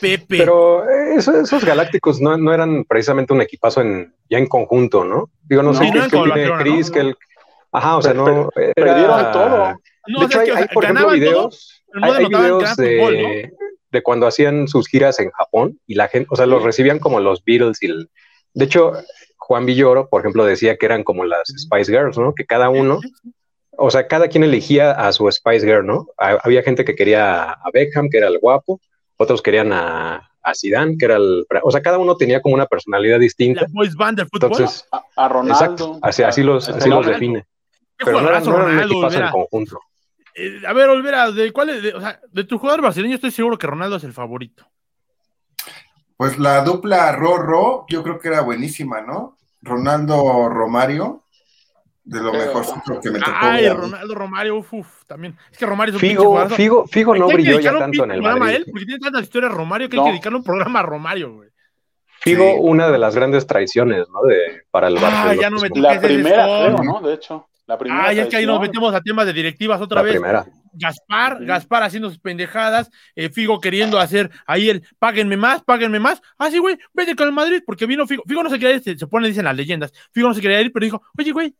Pepe, Pero eh, eso- esos galácticos no, no eran precisamente un equipazo en, ya en conjunto, ¿no? Digo, no, No. sé qué es que tiene Chris, ¿no? que el... Ajá, o sea, Per- no... era- perdieron todo. no, de hecho, hay, por ejemplo, ganaban todo, videos, pero no hay, videos de, fútbol, de cuando hacían sus giras en Japón y la gente, o sea, los recibían como los Beatles y el... De hecho, Juan Villoro, por ejemplo, decía que eran como las Spice Girls, ¿no? Que cada uno, o sea, cada quien elegía a su Spice Girl, ¿no? Ha- Había gente que quería a Beckham, que era el guapo, otros querían a, a Zidane, que era el... O sea, cada uno tenía como una personalidad distinta. La boys band del fútbol. Entonces, A, a Ronaldo. exacto, así, así los, así los define. Pero no eran, no eran un Ronaldo, equipazo en conjunto. Eh, a ver, Olvera, ¿de cuál es? de- o sea, de tu jugador brasileño estoy seguro que Ronaldo es el favorito. Pues la dupla Rorro, yo creo que era buenísima, ¿no? Ronaldo Romario, de lo mejorcito que me tocó. Ay. Ronaldo Romario, uf, uf, también. Es que Romario es un pinche Figo, jugadorazo. Figo, Figo no Hay brilló ya tanto en pinche el programa a Madrid. él, porque tiene tantas historias Romario que hay No. que dedicarle un programa a Romario, güey. Figo, Sí. una de las grandes traiciones, ¿no? De, para el Ah, Barcelona. ya no me La primera, creo, ¿no? De hecho. La primera. Ay, es que ahí nos metemos a temas de directivas otra La vez. primera. Gaspar, Ujú. Gaspar haciendo sus pendejadas, eh, Figo queriendo hacer ahí el páguenme más, páguenme más. Ah, sí, güey, vete con el Madrid, porque vino Figo. Figo no se quería ir, se, se pone, dicen las leyendas. Figo no se quería ir, pero dijo, oye, güey,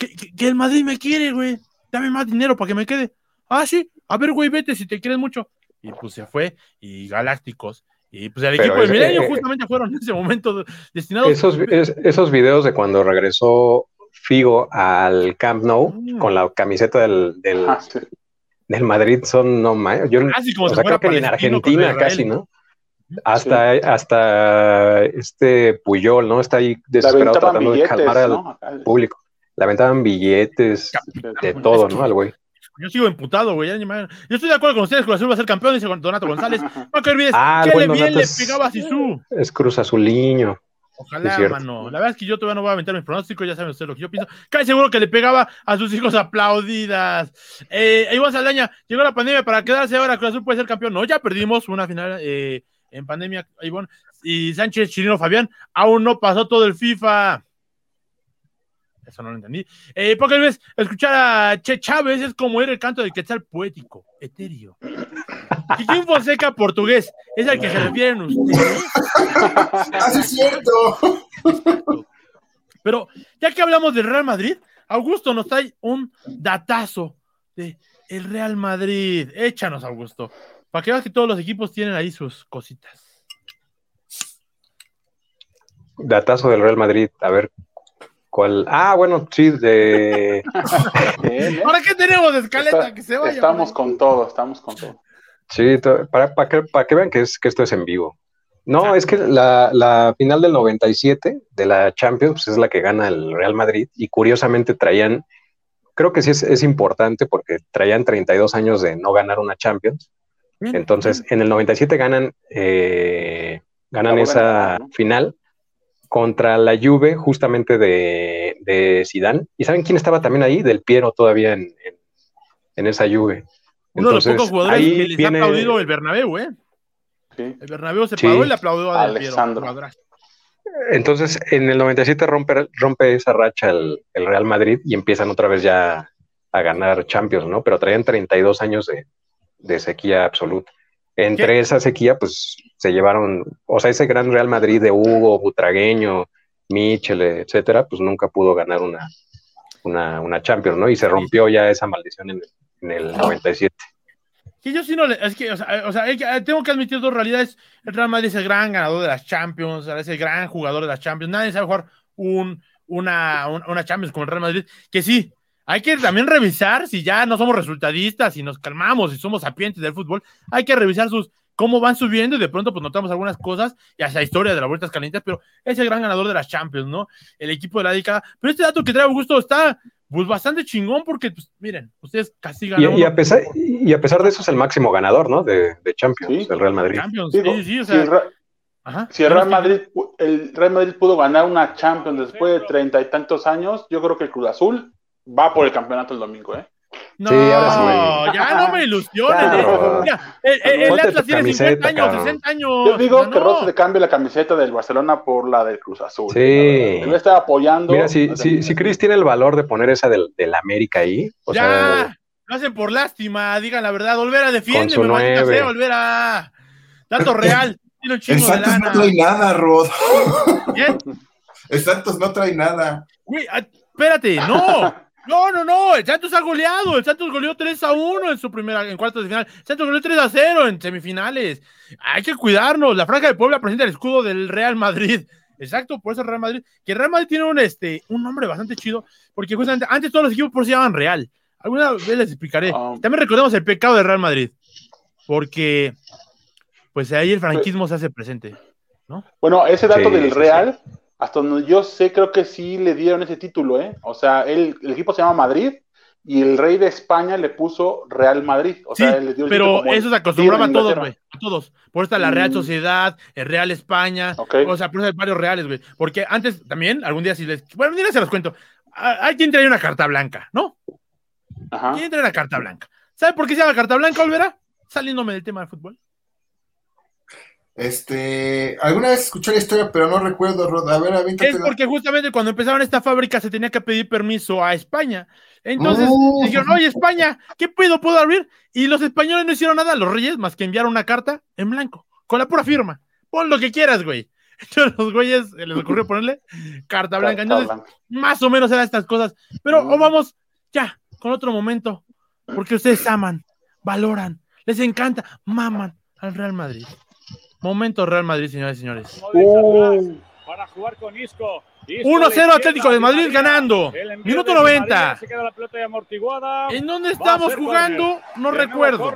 que, que- que el Madrid me quiere, güey. Dame más dinero para que me quede. Ah, sí, a ver, güey, vete si te quieres mucho. Y pues se fue, y Galácticos. Y pues el Pero equipo de Milenio eh, justamente fueron en ese momento destinados. Esos, es- esos videos de cuando regresó Figo al Camp Nou Mm. con la camiseta del, del, Ah, sí. del Madrid son no yo Casi como o si sea, fuera creo que ni en Argentina casi. ¿no? Hasta, hasta este Puyol, ¿no? Está ahí desesperado tratando de calmar al público. Le aventaban billetes, de todo, que- ¿no? Al güey. Yo sigo emputado, güey. Yo estoy de acuerdo con ustedes, Cruz Azul va a ser campeón, dice Donato González. No te olvides, Ah, que le bien le pegaba a Sisu. Es Cruz Azuliño. Ojalá, mano. La verdad es que yo todavía no voy a aventar mis pronósticos, ya saben ustedes lo que yo pienso. Casi seguro que le pegaba a sus hijos aplaudidas. Eh, Iván Saldaña, llegó la pandemia para quedarse ahora, Cruz Azul puede ser campeón. No, ya perdimos una final eh, en pandemia, Iván. Y Sánchez, Chirino, Fabián, aún no pasó todo el FIFA. Eso no lo entendí. Eh, porque ves, escuchar a Che Chávez es como oír el canto del quetzal poético, etéreo. Kikín Fonseca, portugués, es al que se refieren ustedes. ¡Ah, sí es cierto! Pero ya que hablamos del Real Madrid, Augusto nos trae un datazo de el Real Madrid. Échanos, Augusto. Para que veas que todos los equipos tienen ahí sus cositas. Datazo del Real Madrid, a ver cuál. Ah, bueno, sí, de. ¿Para qué tenemos escaleta? Está- que se vaya. estamos con todo, estamos con todo. Sí, para, para que, para que vean que, es, que esto es en vivo. No, es que la, la final del 97 de la Champions pues, es la que gana el Real Madrid y curiosamente traían, creo que sí es, es importante porque traían 32 años de no ganar una Champions. Entonces, en el 97 ganan, eh, ganan esa ganar, ¿no? final contra la Juve justamente de, de Zidane. ¿Y saben quién estaba también ahí? Del Piero todavía en, en, en esa Juve. Uno de los pocos jugadores ahí que les viene- ha aplaudido el Bernabéu, ¿eh? Sí. El Bernabéu se Sí. paró y le aplaudió a Del Piero. Alexandro. jugadorazo. Entonces, en el 97 rompe, rompe esa racha el, el Real Madrid y empiezan otra vez ya a ganar Champions, ¿no? Pero traían 32 años de, de sequía absoluta. Entre ¿Qué? esa sequía, pues se llevaron, o sea, ese gran Real Madrid de Hugo, Butragueño, Michel, etcétera, pues nunca pudo ganar una, una, una Champions, ¿no? Y se rompió ya esa maldición en, en el 97. Que yo sí no le. Es que, o sea, o sea, eh, tengo que admitir dos realidades. El Real Madrid es el gran ganador de las Champions, es el gran jugador de las Champions. Nadie sabe jugar un, una, un- una Champions como el Real Madrid. Que sí, hay que también revisar si ya no somos resultadistas, si nos calmamos, si somos sapientes del fútbol. Hay que revisar sus cómo van subiendo y de pronto pues notamos algunas cosas y hasta historia de las vueltas calientes, pero es el gran ganador de las Champions, ¿no? El equipo de la década. Pero este dato que trae Augusto está pues bastante chingón porque, pues, miren, ustedes casi Y, ganan y a pesar, y a pesar de eso es el máximo ganador, ¿no? De, de Champions, Sí. el Real Madrid. Champions. Digo, sí, sí, o si, sea, el, Re- ajá. si el Real Madrid, el Real Madrid pudo ganar una Champions después de treinta y tantos años, yo creo que el Cruz Azul va por el campeonato el domingo, ¿eh? No, Sí, ahora ya no me. Claro. eh. Mira, el, el- el Atlas tiene 50 camiseta, años, cabrón. 60 años. Yo digo que no. Ross se cambie la camiseta del Barcelona por la del Cruz Azul. Sí. Debe estar apoyando. Mira, si, si, si Chris tiene el valor de poner esa del, del América ahí, o ya, sea, lo hacen por lástima, digan la verdad. Olvera, defiende, su me maldita sea, Olvera. Dato real, tiene un El chingo de Santos no trae nada, Rod. ¿Qué? El Santos no trae nada. Güey, ah, espérate, no. No, no, no, el Santos ha goleado, el Santos goleó 3 a 1 en su primera, en cuartos de final, el Santos goleó 3 a 0 en semifinales, hay que cuidarnos, la franja de Puebla presenta el escudo del Real Madrid, exacto, por eso el Real Madrid, que el Real Madrid tiene un, este, un nombre bastante chido, porque justamente antes todos los equipos por sí se llamaban Real, alguna vez les explicaré, Ah. también recordemos el pecado del Real Madrid, porque pues ahí el franquismo se hace presente, Bueno, ese dato Sí, del sí, Real, hasta donde yo sé, creo que sí le dieron ese título, ¿eh? O sea, él- el equipo se llama Madrid y el rey de España le puso Real Madrid. O Sí, sea, él le dio el pero eso se acostumbraba a de todos, güey. A todos. Por esta la Real Mm. Sociedad, el Real España. Ok. O sea, por eso hay varios reales, güey. Porque antes también, algún día si les. Bueno, un día se los cuento. Hay quien trae una carta blanca, ¿no? Ajá. ¿Quién trae una carta blanca? ¿Sabe por qué se llama carta blanca, Olvera? Saliéndome del tema del fútbol. Este, alguna vez escuché la historia, pero no recuerdo, Rod. A ver, Es avíntatela. porque justamente cuando empezaron esta fábrica se tenía que pedir permiso a España. Entonces Oh. dijeron, oye, España, ¿qué pedo puedo abrir? Y los españoles no hicieron nada, los reyes, más que enviaron una carta en blanco, con la pura firma. Pon lo que quieras, güey. Entonces los güeyes les ocurrió ponerle carta blanca. Entonces, más o menos eran estas cosas. Pero Mm. o vamos ya, con otro momento. Porque ustedes aman, valoran, les encanta, maman al Real Madrid. Momento Real Madrid, señores y señores. Para jugar con Isco. Isco 1-0 a la Atlético de Madrid ganando. Minuto de Di 90. María, Se queda la pelota ya amortiguada. ¿En dónde estamos jugando? No recuerdo.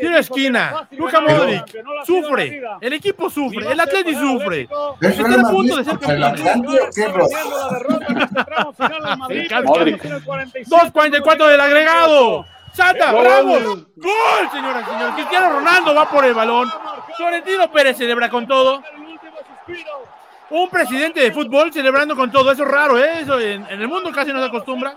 era esquina. Luka Modric. Sufre. El equipo sufre. El sufre. Atlético. Es Están Real a punto de ser contra el campeones. Atlante, ¿o qué, Está. Modric. 2.44 del agregado. Santa, Gol. bravo. Gol, señoras y señores. Cristiano Ronaldo va por el balón. Florentino Pérez celebra con todo. Un presidente de fútbol celebrando con todo. Eso es raro, ¿eh? Eso en, en el mundo casi no se acostumbra.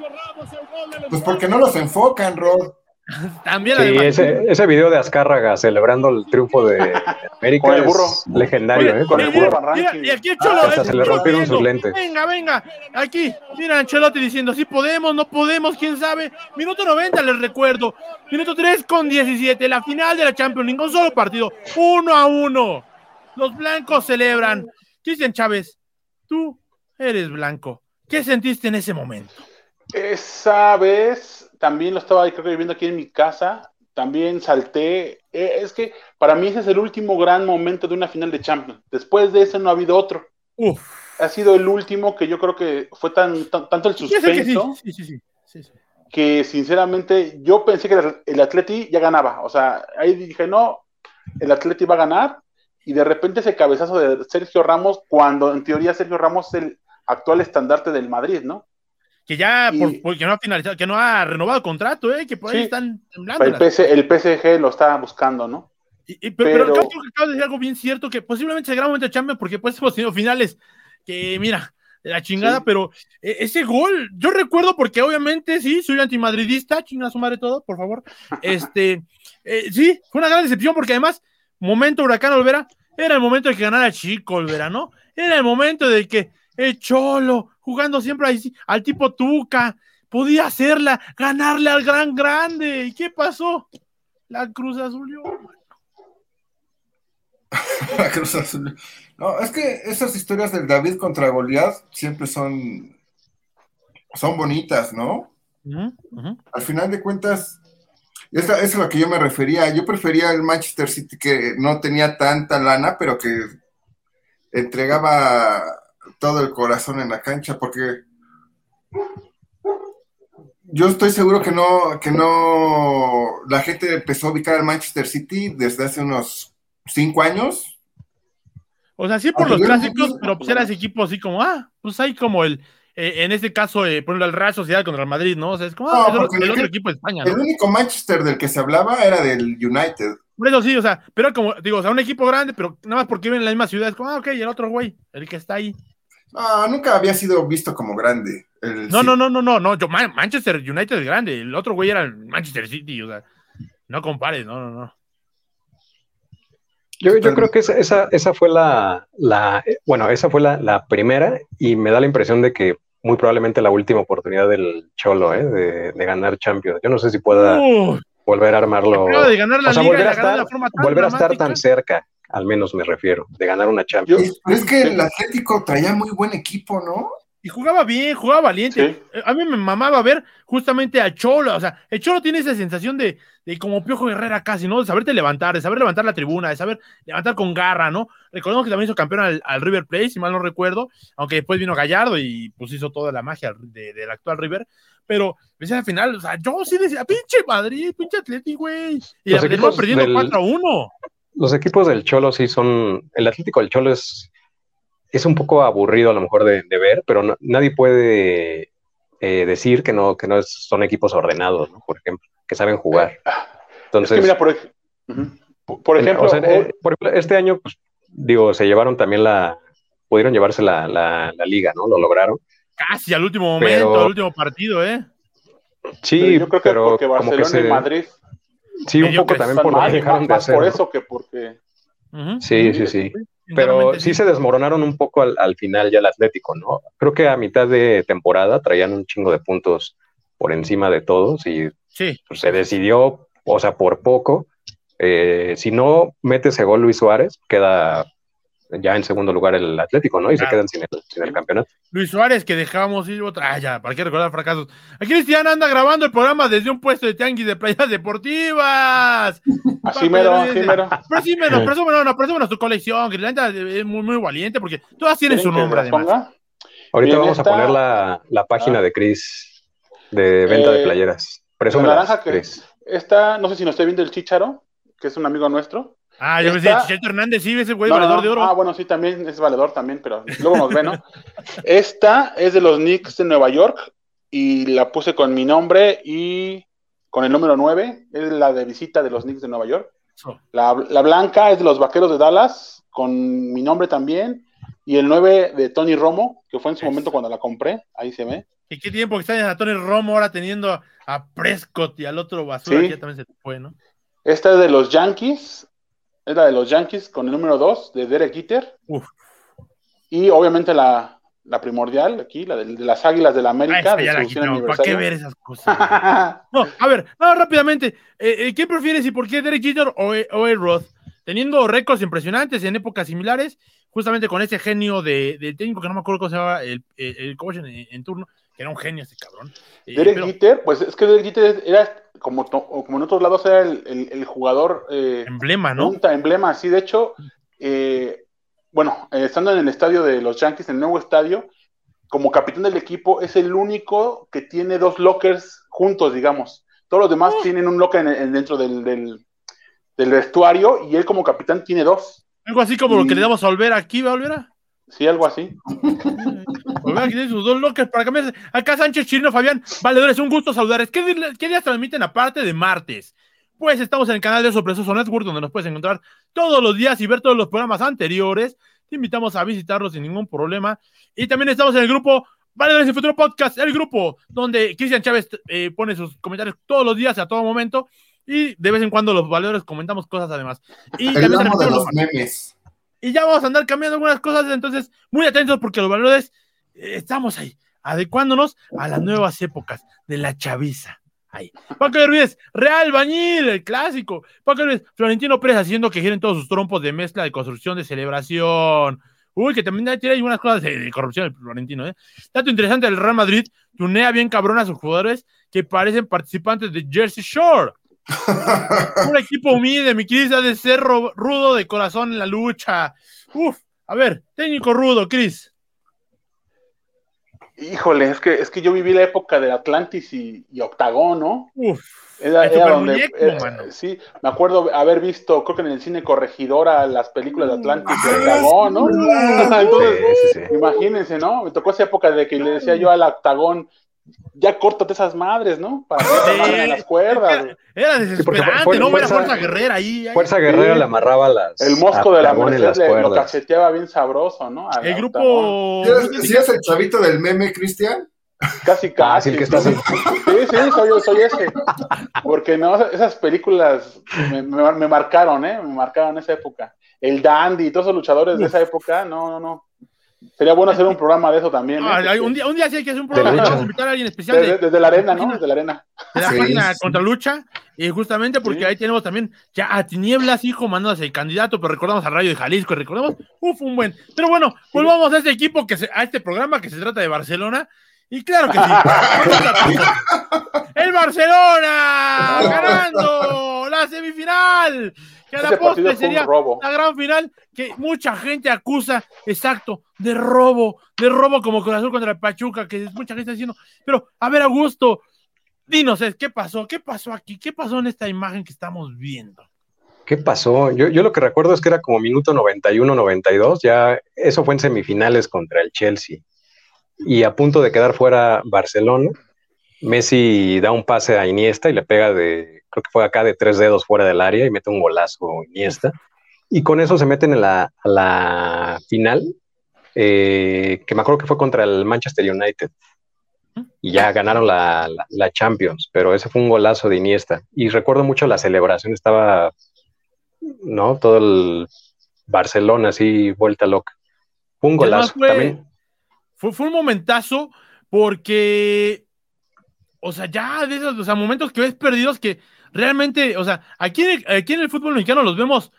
Pues porque no los enfocan, Rod. También Sí, ese, ese video de Azcárraga celebrando el triunfo de América Con el burro. es legendario, Oye, ¿eh? con mira, el burro mira, y aquí el Cholo, Ah, hasta el se le Cholo rompieron sus diciendo, lentes. Venga, venga. Aquí, mira Ancelotti diciendo, sí podemos, no podemos, quién sabe. Minuto 90, les recuerdo. Minuto 3 con 17, la final de la Champions League, un solo partido, uno a uno. Los blancos celebran. Cristian Chávez, tú eres blanco. ¿Qué sentiste en ese momento? Esa vez también lo estaba creo que viviendo aquí en mi casa, también salté. Eh, es que para mí ese es el último gran momento de una final de Champions. Después de ese no ha habido otro. Uf. Ha sido el último que yo creo que fue tan, tan- tanto el suspenso sí, sí, sí, sí, sí. que sinceramente yo pensé que el- el Atleti ya ganaba. O sea, ahí dije, no, el Atleti va a ganar. Y de repente ese cabezazo de Sergio Ramos, cuando en teoría Sergio Ramos es el actual estandarte del Madrid, ¿no? Que ya, Y- por, que no ha finalizado, que no ha renovado contrato, ¿eh? Que por ahí Sí. están temblando. El, PC, el PSG lo está buscando, ¿no? Y- y- pero, pero creo que acabas de decir algo bien cierto, que posiblemente sea el gran momento de Champions, porque pues hemos tenido finales que, mira, de la chingada, Sí. pero eh, ese gol, yo recuerdo porque obviamente sí, soy antimadridista, chinga su madre todo, por favor. Este, eh, sí, fue una gran decepción porque además, momento Huracán Olvera, era el momento de que ganara Chico Olvera, ¿no? Era el momento de que el Cholo, jugando siempre ahí, al tipo Tuca, podía hacerla, ganarle al gran grande. ¿Y qué pasó? La Cruz Azul. La Cruz Azul. No, es que esas historias del David contra Goliat siempre son, son bonitas, ¿no? Al final de cuentas, esa, esa es a lo que yo me refería. Yo prefería el Manchester City que no tenía tanta lana, pero que entregaba todo el corazón en la cancha, porque yo estoy seguro que no, que no, la gente empezó a ubicar al Manchester City desde hace unos cinco años. O sea, sí por los clásicos, pero pues era ese equipo así como, ah, pues hay como el, eh, en este caso, eh, por ejemplo, el Real Sociedad contra el Madrid, ¿no? O sea, es como, No, ah, el el- otro equipo de España, único Manchester del que se hablaba era del United. Por eso sí, o sea, pero como, digo, o sea, un equipo grande, pero nada más porque viven en la misma ciudad, es como, ah, ok, y el otro güey, el que está ahí. No, nunca había sido visto como grande. el No, no, no, no, no, no, yo, Man- Manchester United es grande, el otro güey era el Manchester City, o sea, no compares, no, no, no. Yo, yo creo que esa, esa, esa fue la, la, eh, bueno, esa fue la, la primera y me da la impresión de que muy probablemente la última oportunidad del Cholo, ¿eh? de, de ganar Champions. Yo no sé si pueda Uh, volver a armarlo. de ganar la o sea, liga y volver, a estar, la forma tan volver a estar dramática. tan cerca, al menos me refiero, de ganar una Champions. Pero es que el Atlético traía muy buen equipo, ¿no? Y jugaba bien, jugaba valiente. Sí. Eh, A mí me mamaba ver justamente a Cholo. O sea, el Cholo tiene esa sensación de, de como Piojo Herrera casi, ¿no? De saberte levantar, de saber levantar la tribuna, de saber levantar con garra, ¿no? Recordemos que también hizo campeón al, al River Plate, si mal no recuerdo, aunque después vino Gallardo y pues hizo toda la magia de- del actual River. Pero, pues al final, o sea, yo sí decía, pinche Madrid, pinche Atleti, güey. Y Los perdiendo del- 4 a 1. Los equipos del Cholo sí son. El Atlético del Cholo es, es un poco aburrido a lo mejor de, de ver, pero no- nadie puede eh, decir que no, que no es- son equipos ordenados, ¿no? Por ejemplo, que saben jugar. Es Entonces, que mira, por, ej- por ejemplo, o sea, hoy- eh, por ejemplo, este año, pues, digo, se llevaron también la. Pudieron llevarse la, la- la liga, ¿no? Lo lograron. Casi al último momento, Pero- al último partido, ¿eh? Sí, pero yo creo que pero porque como que Barcelona se. y Madrid Sí, un poco también por lo que dejaron más, de más hacer. por eso que porque. Sí, sí, sí. Pero sí se desmoronaron un poco al, al final ya el Atlético, ¿no? Creo que a mitad de temporada traían un chingo de puntos por encima de todos y Sí. pues, se decidió, o sea, por poco. eh, si no mete ese gol Luis Suárez, queda ya en segundo lugar el Atlético, ¿no? Y se quedan sin el, sin el campeonato. Luis Suárez, que dejábamos ir otra. Ah, ya, ¿para qué recordar fracasos? Aquí Cristian anda grabando el programa desde un puesto de tianguis de playas deportivas. así mero, así mero. Presúmenos, presúmenos, no, presúmenos tu colección, que la es muy, muy valiente, porque todas tienen su ¿Quieren que nombre, además. ponga? Ahorita Bien, vamos esta- a poner la, la página Ah. de Cris de venta de Eh, playeras. Cris. esta, no sé si nos está viendo el Chicharo, que es un amigo nuestro. Ah, yo pensé, Chicharito Hernández, sí, ese güey, No, valedor no. de oro. Ah, bueno, sí, también es valedor también, pero luego nos ve, ¿no? Esta es de los Knicks de Nueva York y la puse con mi nombre y con el número 9, es la de visita de los Knicks de Nueva York. La, la blanca es de los Vaqueros de Dallas, con mi nombre también, y el 9 de Tony Romo, que fue en su momento cuando la compré, ahí se ve. ¿Y qué tiempo que está en Tony Romo ahora teniendo a Prescott y al otro basura Sí. que ya también se fue, ¿no? Esta es de los Yankees, es la de los Yankees con el número 2 de Derek. Uf. Y obviamente la, la primordial aquí, la de, de las Águilas de la Ah, América. esa de la su 100 quitamos, ¿para qué ver esas cosas? No, a ver, no, rápidamente. Eh, eh, ¿Qué prefieres y por qué Derek Jeter o, o A-Rod? Teniendo récords impresionantes en épocas similares, justamente con ese genio de, de técnico que no me acuerdo cómo se llama el, el, el coach en, en turno, era un genio ese cabrón. Derek pero Jeter, pues es que Derek Jeter era como, como en otros lados era el, el- el jugador eh, emblema, ¿no? punta, emblema, sí, de hecho, eh, bueno, eh, estando en el estadio de los Yankees, en el nuevo estadio, como capitán del equipo, es el único que tiene dos lockers juntos, digamos. Todos los demás tienen un locker en- en- dentro del, del, del vestuario y él como capitán tiene dos. Algo así como lo que le damos a Olvera aquí, ¿va Olvera? Sí, algo así. Tiene sus dos lockers para cambiarse. Acá Sánchez Chirino, Fabián, valedores, un gusto saludarles. ¿Qué, qué días transmiten aparte de martes? Pues estamos en el canal de Sorpresoso Network, donde nos puedes encontrar todos los días y ver todos los programas anteriores. Te invitamos a visitarlos sin ningún problema. Y también estamos en el grupo Valedores del Futuro Podcast, el grupo donde Cristian Chávez eh, pone sus comentarios todos los días, a todo momento. Y de vez en cuando los valedores comentamos cosas además. Y El también amo de transmitimos los memes. y ya vamos a andar cambiando algunas cosas, entonces muy atentos porque los valores eh, estamos ahí, adecuándonos a las nuevas épocas de la chaviza. Ahí. Paco Hernández, Real Bañil, el clásico. Paco Hernández, Florentino Pérez haciendo que giren todos sus trompos de mezcla, de construcción, de celebración. Uy, que también tiene algunas cosas de, de corrupción el Florentino, ¿eh? Dato interesante del Real Madrid, tunea bien cabrón a sus jugadores que parecen participantes de Jersey Shore. Un equipo humilde, mi querida, de ser rudo de corazón en la lucha. Uf, a ver, técnico rudo, Cris. Híjole, es que, es que yo viví la época de Atlantis y, y Octagón, ¿no? Uf, Era, era donde, muñeco, eh, mano. sí, me acuerdo haber visto, creo que en el cine Corregidora, las películas de Atlantis y Ah, Octagón, ¿no? Entonces, Sí, sí, sí. imagínense, ¿no? Me tocó esa época de que le decía yo al Octagón, ya córtate esas madres, ¿no? Para que no las cuerdas. Era porque desesperante, fue- ¿no? Era fuerza- guerrera ahí. ahí. Fuerza Guerrera Sí. le amarraba las. El mosco de la Merced las le- lo cacheteaba bien sabroso, ¿no? Al El grupo. ¿Sí eres- ¿Sí es el chavito del meme, Cristian? Casi, Ah, casi. sí, el que está así. Sí, sí, soy, yo, soy ese. Porque no, esas películas me, me- me marcaron, ¿eh? Me marcaron esa época. El Dandy y todos esos luchadores de esa época, no, no, no. Sería bueno hacer un programa de eso también. ¿eh? Ah, Porque- un, día, un día sí hay que hacer un programa. Vamos a invitar a alguien especial desde, de, desde la arena, ¿no? Desde la arena. de la Sí, página sí. contra lucha. Y justamente porque Sí. ahí tenemos también ya a Tinieblas, hijo, mandándose el candidato, pero recordamos al Rayo de Jalisco y recordemos, uf, un buen. Pero bueno, volvamos a este equipo, que se- a este programa que se trata de Barcelona. Y claro que sí. ¡El Barcelona! ¡Ganando! ¡La semifinal! Que a la postre sería la gran final que mucha gente acusa, exacto, de robo, de robo como Cruz Azul contra el Pachuca, que mucha gente está diciendo, pero a ver, Augusto, dinos, ¿qué pasó? ¿Qué pasó aquí? ¿Qué pasó en esta imagen que estamos viendo? ¿Qué pasó? Yo, yo lo que recuerdo es que era como minuto 91-92, ya eso fue en semifinales contra el Chelsea. Y a punto de quedar fuera Barcelona, Messi da un pase a Iniesta y le pega de, creo que fue acá de tres dedos fuera del área y mete un golazo Iniesta. Y con eso se meten en la, a la final, eh, que me acuerdo que fue contra el Manchester United. Y ya ganaron la, la- la Champions, pero ese fue un golazo de Iniesta. Y recuerdo mucho la celebración, estaba ¿no? Todo el Barcelona así, vuelta loca. Un Y además golazo. fue- También, Fue, un momentazo porque, o sea, ya de esos o sea, momentos que ves perdidos que realmente, o sea, aquí, en el- fútbol mexicano los vemos,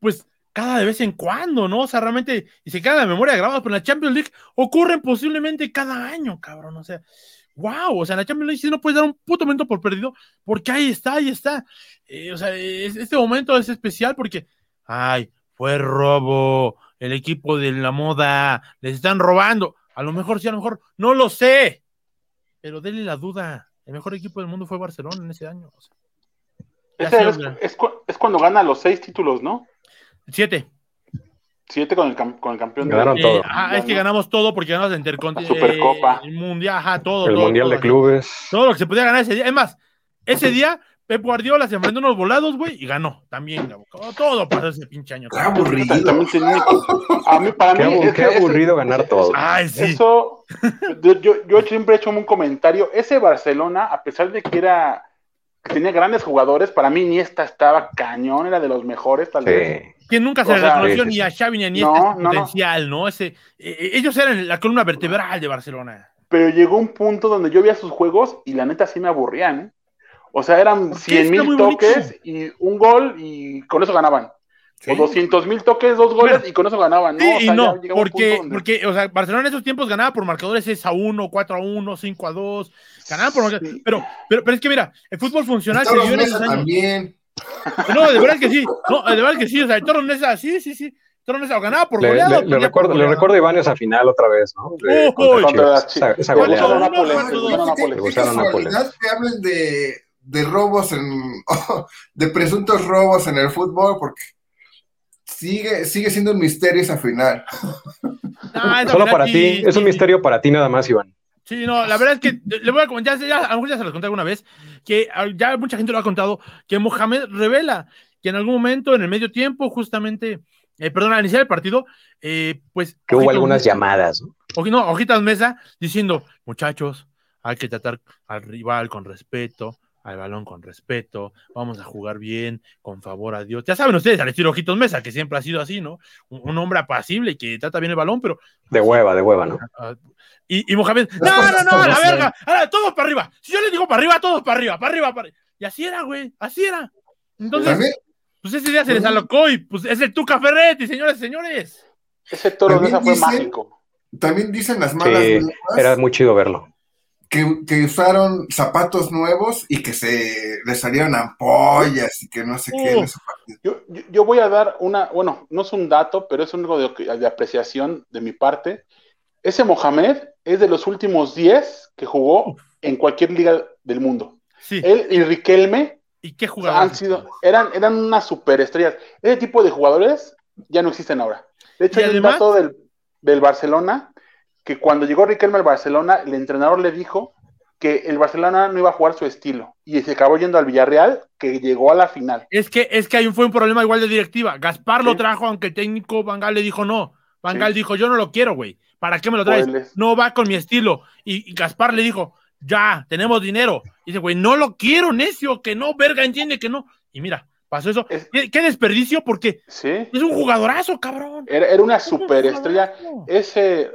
pues, cada de vez en cuando, ¿no? O sea, realmente, y se quedan en la memoria grabados, pero en la Champions League ocurren posiblemente cada año, cabrón, o sea, wow, o sea, en la Champions League sí no puedes dar un puto momento por perdido, porque ahí está, ahí está. Eh, o sea, es- este momento es especial porque, ay, fue robo, el equipo de la moda, les están robando. A lo mejor sí, a lo mejor no lo sé, pero denle la duda. El mejor equipo del mundo fue Barcelona en ese año. o sea. Es, cuando gana los seis títulos, ¿no? Siete. Siete con el, con el campeón. Ganaron Eh, todo. ajá, es que ganamos todo porque ganamos el Intercontinental. La Supercopa. el Mundial, ajá, todo. el todo, Mundial todo, de así. Clubes. Todo lo que se podía ganar ese día. Es más, ese día Pep Guardiola se enfrentó unos volados, güey, y ganó también. Todo pasó ese pinche año. Qué aburrido. También tenía- a mí, para Qué, mí, ese- qué ese- aburrido ganar todo. Ay, sí. Eso, yo, yo, siempre he hecho un comentario. Ese Barcelona, a pesar de que era que tenía grandes jugadores, para mí Iniesta estaba cañón, era de los mejores, tal vez. Sí. que nunca se le reconoció sí, sí, ni a. Xavi ni a Iniesta no, no. potencial, ¿no? Ese, eh, ellos eran la columna vertebral de Barcelona. Pero llegó un punto donde yo veía sus juegos y la neta sí me aburrían. ¿eh? O sea, eran Porque 100 está muy mil bonito. toques y un gol y con eso ganaban. O 200 mil toques, dos goles y con eso ganaban. ¿no? Sí, O y sea, no, llegaba un porque, donde- porque, o sea, Barcelona en esos tiempos ganaba por marcadores 6 a 1, 4 a 1, 5 a 2, ganaban por marcadores, Sí. pero, pero, pero es que mira, el fútbol funcional se vivió en esos años. también. No, de verdad que sí, no, de verdad que sí, o sea, el Toro Nesa, sí, sí, sí, Toro Nesa ganaba por Le, goleado. le- le por recuerdo, le goleado. recuerdo a Iván esa final otra vez, ¿no? De- Uy, contra contra esa, esa le goleada. gustaron goleada. Nápoles, No, le no, gustaron no, Nápoles. Le Qué gustaron casualidad que hablen de, de robos en de presuntos robos en el fútbol porque sigue, sigue siendo un misterio esa final. Ah, esa Solo final para ti, es un misterio para ti nada más, Iván. Sí, no, la verdad es que le voy a comentar, ya, ya, a lo mejor ya se los conté alguna vez, que ah, ya mucha gente lo ha contado, que Mohamed revela que en algún momento, en el medio tiempo, justamente, eh, perdón, al iniciar el partido, eh, pues... Que hubo algunas Mesa- llamadas, ¿no? Oji- no, Hojitas Mesa diciendo, muchachos, hay que tratar al rival con respeto, al balón con respeto, vamos a jugar bien, con favor a Dios. Ya saben ustedes, al estilo Ojitos Mesa, que siempre ha sido así, ¿no? Un, un hombre apacible y que trata bien el balón, pero De hueva, de hueva, ¿no? Ah, Y, y Mohamed, no, no, no, a la verga, ahora todos para arriba. Si yo les digo para arriba, todos para arriba, para arriba, para arriba. Y así era, güey, así era. Entonces, pues ese día se les alocó y pues es el Tuca Ferretti, señores y señores. Ese toro de esa fue dicen- mágico. también dicen las malas Sí, lenguas era muy chido verlo. Que, que usaron zapatos nuevos y que se les salieron ampollas y que no sé qué. en ese partido. Yo, yo, yo voy a dar una, bueno, no es un dato, pero es algo de, de apreciación de mi parte. Ese Mohamed es de los últimos 10 que jugó en cualquier liga del mundo. Sí, Él y Riquelme y qué jugador. han sido, eran, eran unas superestrellas. Ese tipo de jugadores ya no existen ahora. De hecho, hay además- un dato del, del Barcelona que cuando llegó Riquelme al Barcelona, el entrenador le dijo que el Barcelona no iba a jugar su estilo y se acabó yendo al Villarreal, que llegó a la final. Es que, es que ahí fue un problema igual de directiva. Gaspar lo trajo, aunque el técnico Bangal le dijo no. Bangal Sí. dijo, yo no lo quiero, güey. ¿Para qué me lo traes? Pues les- No va con mi estilo. Y, y Gaspar le dijo, ya, tenemos dinero. Y dice, güey, no lo quiero, necio, que no, verga, entiende que no. Y mira, pasó eso. Es- ¿Qué, qué desperdicio? Porque Sí, es un jugadorazo, cabrón. era, era una Es un superestrella. Ese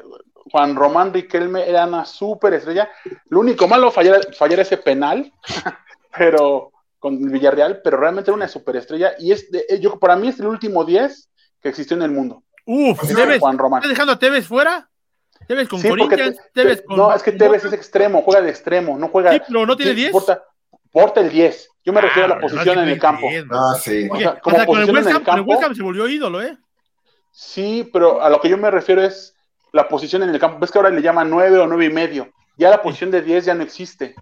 Juan Román Riquelme era una superestrella. Lo único malo fallar, fallar ese penal, pero con el Villarreal, pero realmente era una superestrella. Y es de- yo, para mí es el último 10 que existió en el mundo. Uf, Ese ¿Tevez? Juan Román. ¿Estás dejando a Tevez fuera? ¿Tevez con Sí, Corinthians? te- ¿Tevez te- con... no, es que Tevez es extremo, juega de extremo, no juega. Sí, pero no tiene sí, 10. Porta, porta el 10. Yo me refiero a Ah, la no posición en el campo. tiene 10, man. Ah, sí. O Oye, sea, como hasta con el West en el Ham, con el campo. West Ham se volvió ídolo, ¿eh? Sí, pero a lo que yo me refiero es la posición en el campo. Ves que ahora le llaman 9 o 9 y medio. Ya la posición de 10 ya no existe.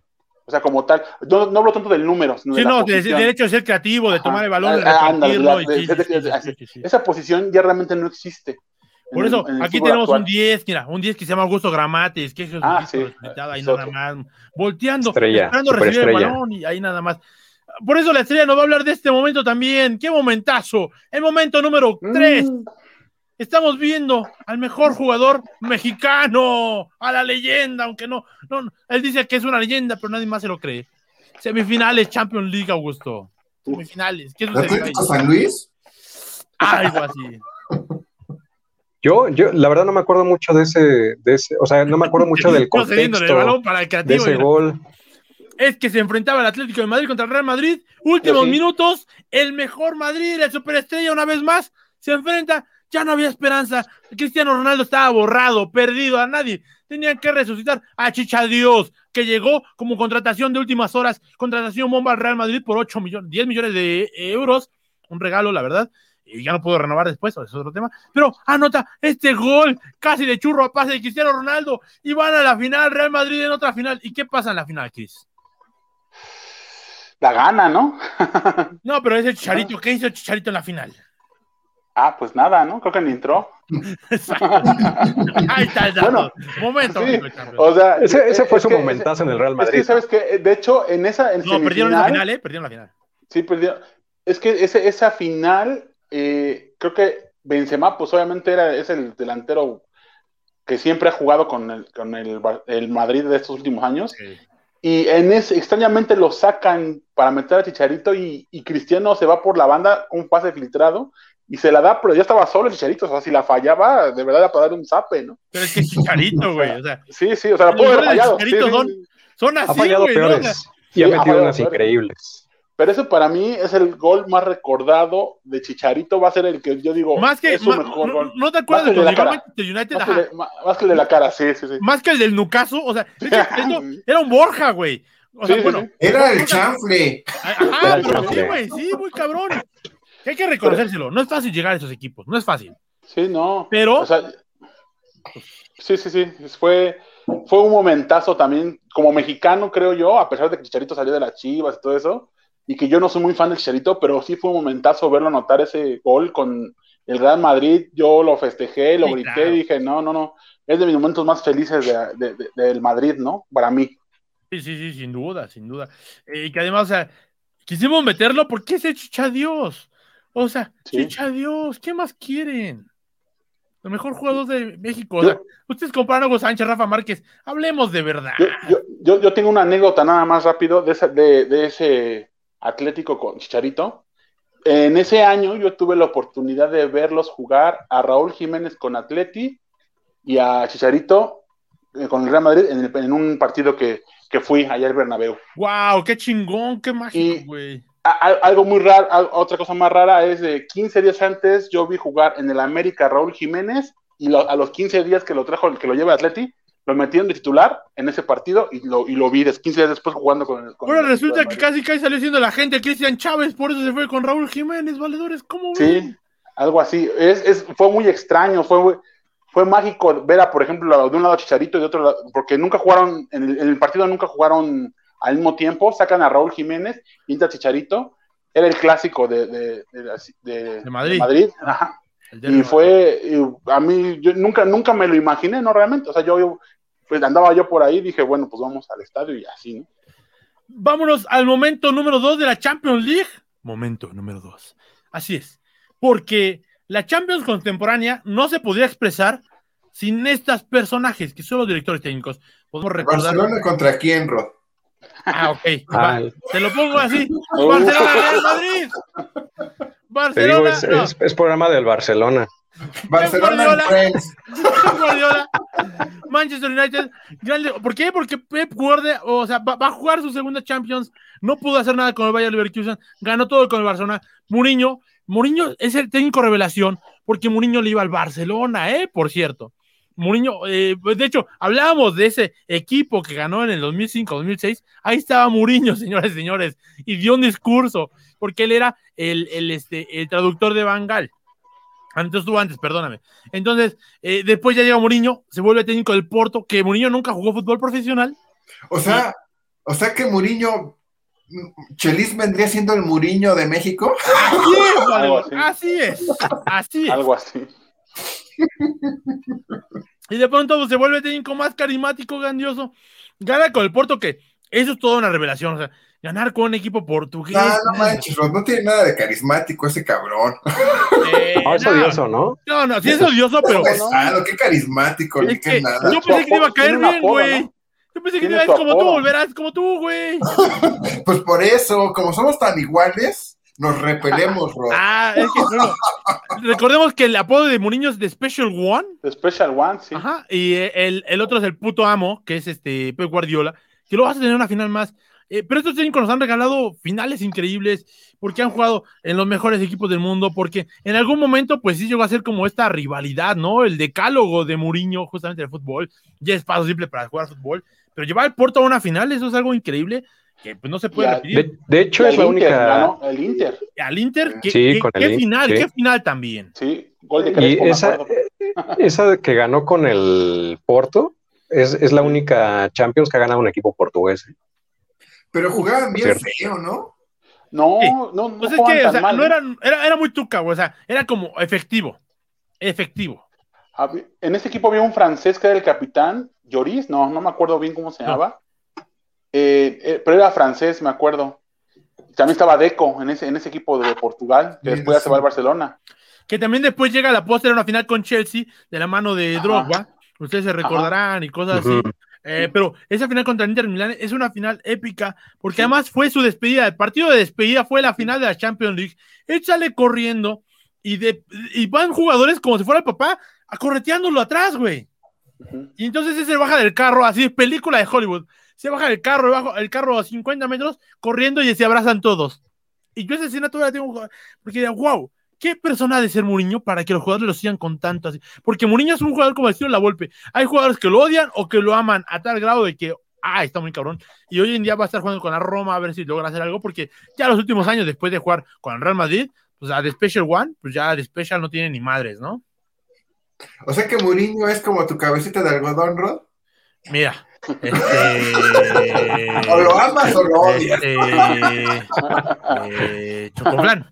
O sea, como tal. No, no hablo tanto del número, sino Sí, de la no, de, de posición. derecho de ser creativo, de Ajá. tomar el balón, de Ah. Esa posición ya realmente no existe. Por eso, el aquí tenemos actual. un 10, mira, un 10 que se llama Augusto Gramates, que es Ah, sí. ahí Es nada otro. más, volteando, Estrella, esperando recibir el balón y ahí nada más. Por eso la estrella nos va a hablar de este momento también. ¡Qué momentazo! El momento número 3. Mm, Estamos viendo al mejor jugador mexicano, a la leyenda, aunque no, no, no, él dice que es una leyenda, pero nadie más se lo cree. Semifinales, Champions League, Augusto. Semifinales. ¿Qué ¿El ahí? Atlético San Luis? Algo así. Yo, yo, la verdad no me acuerdo mucho de ese, de ese, o sea, no me acuerdo mucho del el contexto balón para el de creativo. ese mira. gol. es que se enfrentaba el Atlético de Madrid contra el Real Madrid. Últimos sí. minutos, el mejor Madrid, el superestrella, una vez más, se enfrenta. Ya no había esperanza. Cristiano Ronaldo estaba borrado, perdido a nadie. Tenían que resucitar a Chicha Dios, que llegó como contratación de últimas horas, contratación bomba al Real Madrid por 8 millones, 10 millones de euros. Un regalo, la verdad. Y ya no puedo renovar después, eso es otro tema. Pero anota este gol casi de churro a pase de Cristiano Ronaldo y van a la final, Real Madrid en otra final. ¿Y qué pasa en la final, Chris? La gana, ¿no? No, pero ese Chicharito, ¿qué hizo Chicharito en la final? Ah, pues nada, ¿no? Creo que ni entró. Exacto. Ahí está el dato. Bueno, Momento. sí. O sea, Ese, ese es fue su que- momentazo en el Real Es Madrid. que, ¿sabes que De hecho, en esa. En no, perdieron la final, ¿eh? Perdieron la final. Sí, perdió. Es que ese, esa final, eh, creo que Benzema, pues obviamente era, es el delantero que siempre ha jugado con el, con el Madrid de estos últimos años. Y en ese, extrañamente lo sacan para meter a Chicharito y, y Cristiano se va por la banda, un pase filtrado, y se la da, pero ya estaba solo el Chicharito. O sea, si la fallaba, de verdad era para dar un zape, ¿no? Pero es que es Chicharito, güey. O sea, Sí, sí, o sea, la pudo haber fallado. sí, son- son Ha así, fallado güey. ¿no? O sea, peores y Sí, ha ha metido fallado unas peores. increíbles. Pero ese para mí es el gol más recordado de Chicharito. Va a ser el que yo digo. Más que, es su ma- mejor no, gol. ¿no te acuerdas Más de que el de cuando la llegó. Manchester United? Más que, Ajá. de, más que el de la cara, sí, sí, sí. Más que el del Nucaso, o sea, era un Borja, güey. O sea, Sí, bueno, sí. Era el chanfle. ajá, Era el pero sí, güey, sí, muy cabrón. Hay que reconocérselo. No es fácil llegar a esos equipos, no es fácil. Sí, no. Pero- O sea, sí, sí, sí. Fue, fue un momentazo también, como mexicano, creo yo, a pesar de que Chicharito salió de las chivas y todo eso, y que yo no soy muy fan del Chicharito, pero sí fue un momentazo verlo anotar ese gol con el Real Madrid. Yo lo festejé, lo Sí, grité claro. y dije, no, no, no. Es de mis momentos más felices de- de- de- del Madrid, ¿no? Para mí. Sí, sí, sí, sin duda, sin duda. Eh, Y que además, o sea, quisimos meterlo porque es el chicha Dios. O sea, Sí. chicha Dios, ¿qué más quieren? El mejor jugador de México. O sea, Yo- ustedes comparan a Hugo Sánchez, Rafa Márquez. Hablemos de verdad. Yo, yo, yo, tengo una anécdota nada más rápido de, esa- de, de ese Atlético con Chicharito. En ese año yo tuve la oportunidad de verlos jugar a Raúl Jiménez con Atleti y a Chicharito eh, con el Real Madrid en, el- en un partido que, que fui allá al Bernabéu. Wow, qué chingón, qué mágico, güey. A- a- algo muy raro, a- otra cosa más rara es de 15 días antes yo vi jugar en el América Raúl Jiménez y lo- a los 15 días que lo trajo, que lo lleva Atleti, lo metieron de titular en ese partido y lo, y lo vi des- 15 días después jugando con el. con el resulta que casi casi salió siendo la gente Cristian Chávez, por eso se fue con Raúl Jiménez, valedores. ¿Cómo Sí, ven? algo así. Es, es- fue muy extraño, fue, muy- fue mágico ver a, por ejemplo, de un lado a Chicharito y de otro lado, porque nunca jugaron, en el, en el partido nunca jugaron al mismo tiempo, sacan a Raúl Jiménez y entra Chicharito, era el clásico de, de, de, la- de- De Madrid. de ajá. El derbi. Y fue, y a mí, yo nunca, nunca me lo imaginé, ¿no? Realmente, o sea, yo, pues andaba yo por ahí y dije, bueno, pues vamos al estadio y así, ¿no? Vámonos al momento número dos de la Champions League. Momento número dos. Así es. Porque la Champions contemporánea no se podría expresar sin estos personajes, que son los directores técnicos. Podemos recordar. ¿Barcelona contra quién, Rod? Ah, ok. Ah, te lo pongo así. Oh. Barcelona, Real Madrid. digo, Barcelona. es, no. es- es programa del Barcelona. Barcelona Guardiola. Manchester United, grande- ¿por qué? Porque Pep Guardiola, o sea, va, va a jugar su segunda Champions, no pudo hacer nada con el Bayern Leverkusen, ganó todo con el Barcelona. Mourinho, Mourinho es el técnico revelación, porque Mourinho le iba al Barcelona, ¿eh? Por cierto. Mourinho, eh, de hecho, hablábamos de ese equipo que ganó en el 2005-2006, ahí estaba Mourinho, señores y señores, y dio un discurso, porque él era el, el, este, el traductor de Bangal. Antes estuvo antes, perdóname. Entonces, eh, después ya llega Mourinho, se vuelve técnico del Porto, que Mourinho nunca jugó fútbol profesional. O sea, o sea que Muriño, Chelis vendría siendo el Muriño de México. Así es, así es, así es. Algo así. Y de pronto pues, se vuelve técnico más carismático, grandioso. Gana con el Porto, que eso es toda una revelación. O sea, ganar con un equipo portugués. No, no manches, no tiene nada de carismático ese cabrón. eh, No, es no, odioso, ¿no? No, no, sí es odioso, pero. Pesado, qué carismático, ni Es qué que nada. yo pensé que te iba a caer bien, güey. ¿no? Yo pensé que te iba a es como tú, volverás como tú, güey. Pues por eso, como somos tan iguales, nos repelemos, Rod. Ah, es que no, no. recordemos que el apodo de Mourinho es de Special One. The Special One, sí. Ajá, y eh, el, el otro es el puto amo, que es este Pep Guardiola, que lo vas a tener una final más. Eh, pero estos técnicos nos han regalado finales increíbles, porque han jugado en los mejores equipos del mundo, porque en algún momento, pues sí llegó a ser como esta rivalidad, ¿no? El decálogo de Mourinho, justamente del fútbol, ya es paso simple para jugar fútbol, pero llevar al Porto a una final, eso es algo increíble, que pues no se puede repetir. De, de hecho, Y es la Inter, única. el Inter, Al Inter, ¿qué, Sí, qué- con el qué Inter, final? sí. ¿Qué final también? sí. Gol de Y Crespo, me esa, esa que ganó con el Porto es, es la única Champions que ha ganado un equipo portugués. ¿eh? Pero jugaban bien Cierto. feo, ¿no? No, Sí. no, no Pues es juegan que, o tan sea, mal, no ¿eh? era, era, muy tuca, güey, o sea, era como efectivo. Efectivo. En ese equipo había un francés que era el capitán, Lloris, no, no me acuerdo bien cómo se llamaba. Eh, eh, pero era francés, me acuerdo. También estaba Deco en ese, en ese equipo de Portugal, que Sí, después ya se sí. va al Barcelona. Que también después llega la póster a una final con Chelsea de la mano de Ajá. Drogba. Ustedes se recordarán y cosas así. Eh, pero esa final contra el Inter Milán es una final épica porque además fue su despedida. El partido de despedida fue la final de la Champions League. Él sale corriendo y, de, y van jugadores como si fuera el papá acorreteándolo atrás, güey. Y entonces él se baja del carro, así es película de Hollywood. Se baja del carro, bajo el carro a 50 metros, corriendo y se abrazan todos. Y yo esa escena todavía la tengo, porque digo, wow, qué persona ha de ser Mourinho para que los jugadores lo sigan con tanto así. Porque Mourinho es un jugador como estilo La Volpe. Hay jugadores que lo odian o que lo aman a tal grado de que, ah, está muy cabrón. Y hoy en día va a estar jugando con la Roma a ver si logra hacer algo, porque ya los últimos años, después de jugar con el Real Madrid, pues a The Special One, pues ya The Special no tiene ni madres, ¿no? O sea que Mourinho es como tu cabecita de algodón, Rod. Mira. Este, O lo amas o lo odias. este, eh, Chocoflan.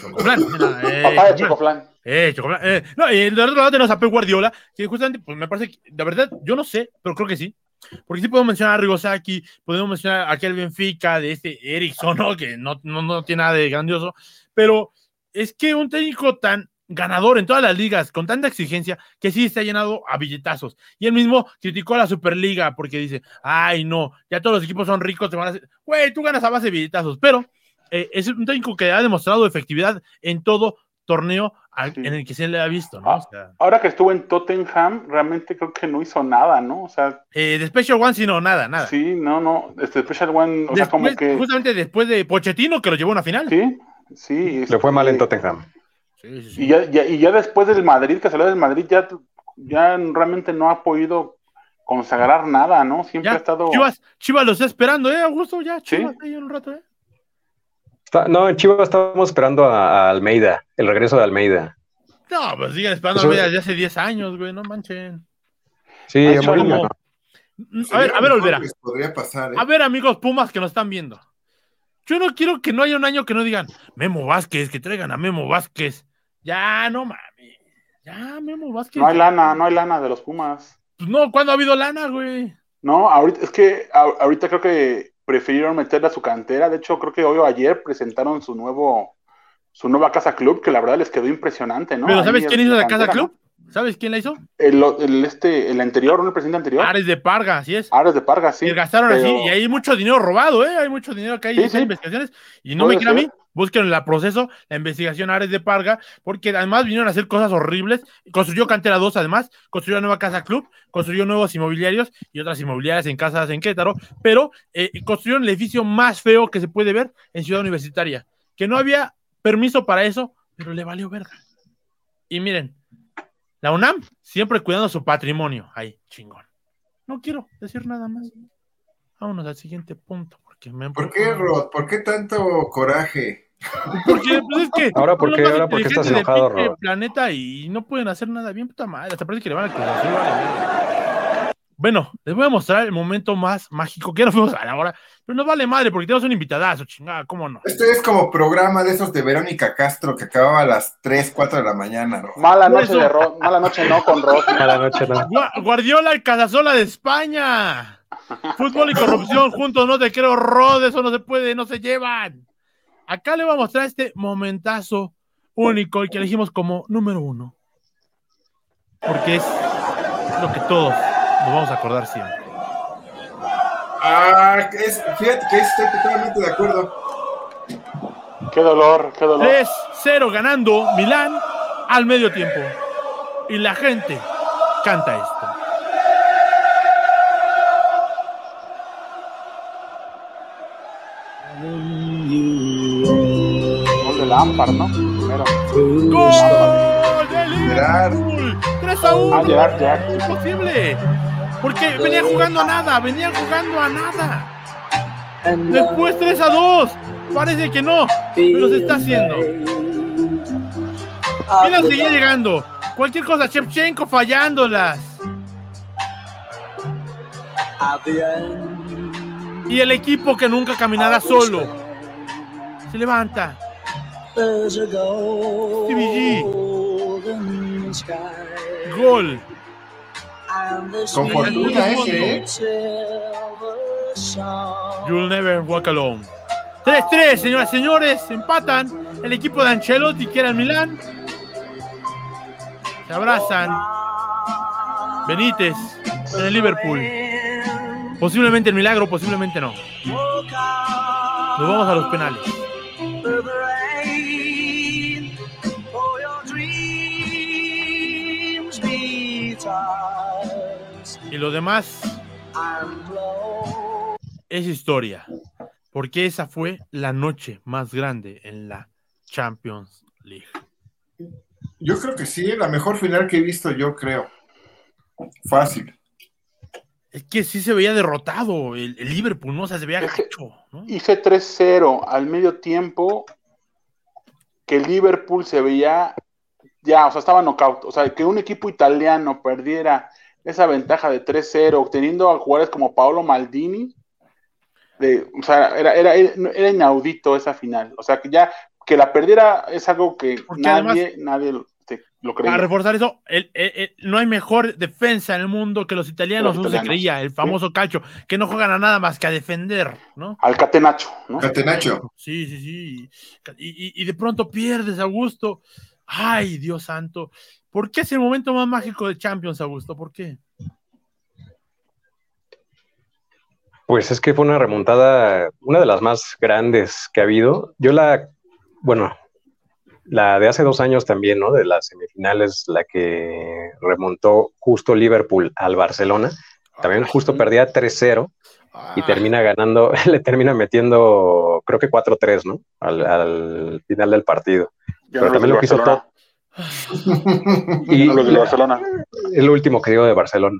Chocoflan. eh, Papá de Chocoflan. Chocoflan. Eh, Chocoflan. Eh, no, y del otro lado tenemos a Pep Guardiola, que justamente, pues me parece que, la verdad, yo no sé, pero creo que sí. Porque sí podemos mencionar a Rigosaki, podemos mencionar a aquel Benfica de este Ericsson, ¿no? Que no, no, no tiene nada de grandioso, pero es que un técnico tan ganador en todas las ligas, con tanta exigencia, que sí se ha llenado a billetazos. Y él mismo criticó a la Superliga porque dice, ay, no, ya todos los equipos son ricos, te van a hacer, güey, tú ganas a base de billetazos, pero eh, es un técnico que ha demostrado efectividad en todo torneo al- Sí. en el que se le ha visto, ¿no? Ah. O sea, Ahora que estuvo en Tottenham, realmente creo que no hizo nada, ¿no? O sea, eh, de Special One, sí, no, nada, nada. sí, no, no. Este Special One, o sea, como que. Justamente después de Pochettino, que lo llevó a una final. Sí, sí. Le fue mal en este, Tottenham. Sí, sí, sí. Y ya, ya- y ya después del Madrid, que salió del Madrid, ya, ya realmente no ha podido consagrar nada, ¿no? Siempre Ya, ha estado. Chivas, Chivas lo está esperando, ¿eh, Augusto? Ya, Sí. Chivas, ahí un rato, ¿eh? Está- no, en Chivas estábamos esperando a, a Almeida, el regreso de Almeida. No, pues sigan esperando Eso- a media de hace 10 años, güey, no manchen. Sí, a ver, a ver, Olvera. Les podría pasar, ¿eh? A ver, amigos Pumas que nos están viendo. Yo no quiero que no haya un año que no digan Memo Vázquez, que traigan a Memo Vázquez. Ya, no mames. Ya, Memo Vázquez. No hay lana, no hay lana de los Pumas. Pues no, ¿cuándo ha habido lana, güey? No, ahorita, es que ahorita creo que prefirieron meterle a su cantera. De hecho, creo que hoy o ayer presentaron su nuevo, su nueva casa club, que la verdad les quedó impresionante, ¿no? Pero Ahí ¿sabes quién hizo la cantera, Casa Club? ¿no? ¿Sabes quién la hizo? El, el, este, el anterior, ¿no? El presidente anterior. Ares de Parga, así es. Ares de Parga, sí. y gastaron pero- así, y hay mucho dinero robado, ¿eh? Hay mucho dinero que hay Sí, en estas sí. investigaciones. Y no Puede me crean a mí. Busquen la proceso, la investigación Ares de Parga, porque además vinieron a hacer cosas horribles. Construyó Cantera 2, además, construyó una nueva casa club, construyó nuevos inmobiliarios y otras inmobiliarias en casas en Querétaro, pero eh, construyeron el edificio más feo que se puede ver en Ciudad Universitaria, que no había permiso para eso, pero le valió verga. Y miren, la UNAM siempre cuidando su patrimonio. Ahí, chingón. No quiero decir nada más. Vámonos al siguiente punto. Porque me ¿Por qué, Rod? ¿Por qué tanto coraje? Porque pues es que Ahora, ¿por qué? más Ahora, ¿por qué estás enojado, Rod? planeta y no pueden hacer nada bien, puta madre. Hasta parece que le van a madre. Bueno, les voy a mostrar el momento más mágico, que ya no fuimos a la hora, pero nos vale madre porque tenemos un invitadazo, chingada, ¿cómo no? Este es como programa de esos de Verónica Castro que acababa a las 3, 4 de la mañana, Rod. Mala Por noche eso- de Rod, mala noche no con Rod. A la noche no. Gua- Guardiola, el Casasola de España. Fútbol y corrupción juntos, no te creo, Rod, eso no se puede, no se llevan. Acá le voy a mostrar este momentazo único, el que elegimos como número uno. Porque es lo que todos nos vamos a acordar siempre. Ah, es, fíjate que estoy totalmente de acuerdo. Qué dolor, qué dolor. 3-0 ganando Milán al medio tiempo. Y la gente canta esto. Lampard, ¿no? Primero. ¡Gol de. Liverpool! 3 a 1. Ah, Gerard, Gerard. Imposible. Porque venían jugando a nada, venían jugando a nada. Después 3 a 2. Parece que no, pero se está haciendo. Milan seguía llegando. Cualquier cosa, Shevchenko fallándolas. Y el equipo que nunca caminará solo. Se levanta. G. Gol. Con fortuna ese, ¿eh? You'll never walk alone. 3-3, señoras y señores. Empatan. El equipo de Ancelotti, que era el Milán. Se abrazan. Benítez en el Liverpool. Posiblemente el milagro, posiblemente no. Nos vamos a los penales. Y lo demás es historia. porque esa fue la noche más grande en la Champions League. Yo creo que sí, la mejor final que he visto, yo creo. Fácil. Es que sí se veía derrotado el, el Liverpool, ¿no? O sea, se veía gacho, ¿no? Hice 3-0 al medio tiempo que el Liverpool se veía ya, o sea, estaba knockout. O sea, que un equipo italiano perdiera esa ventaja de 3-0, teniendo a jugadores como Paolo Maldini, de, o sea, era, era, era inaudito esa final. O sea, que ya que la perdiera es algo que Porque nadie, nadie lo- lo Para creía. reforzar eso, el- el- el- no hay mejor defensa en el mundo que los italianos, Los no se creía, el famoso calcio, que no juegan a nada más que a defender, ¿no? Al Catenacho, ¿no? Catenacho. Sí, sí, sí. Y, y- y de pronto pierdes, Augusto. Ay, Dios santo. ¿Por qué es el momento más mágico de Champions, Augusto? ¿Por qué? Pues es que fue una remontada, una de las más grandes que ha habido. Yo la, bueno, la de hace dos años también, ¿no? De las semifinales, la que remontó justo Liverpool al Barcelona. También justo perdía 3-0 y Ah, termina ganando, le termina metiendo, creo que 4-3, ¿no? Al, al final del partido. Pero también lo quiso Barcelona. Y No los de Barcelona. el último que digo de Barcelona.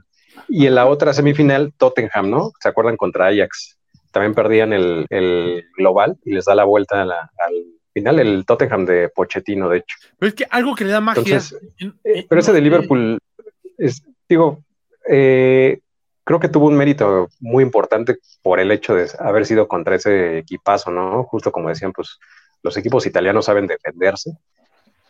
Y en la otra semifinal, Tottenham, ¿no? ¿Se acuerdan contra Ajax? También perdían el, el global y les da la vuelta a la- al final, el Tottenham de Pochettino, de hecho. Pero es que algo que le da magia. Entonces, en- eh, pero ese de Liverpool, es, digo, eh, creo que tuvo un mérito muy importante por el hecho de haber sido contra ese equipazo, ¿no? Justo como decían, pues los equipos italianos saben defenderse.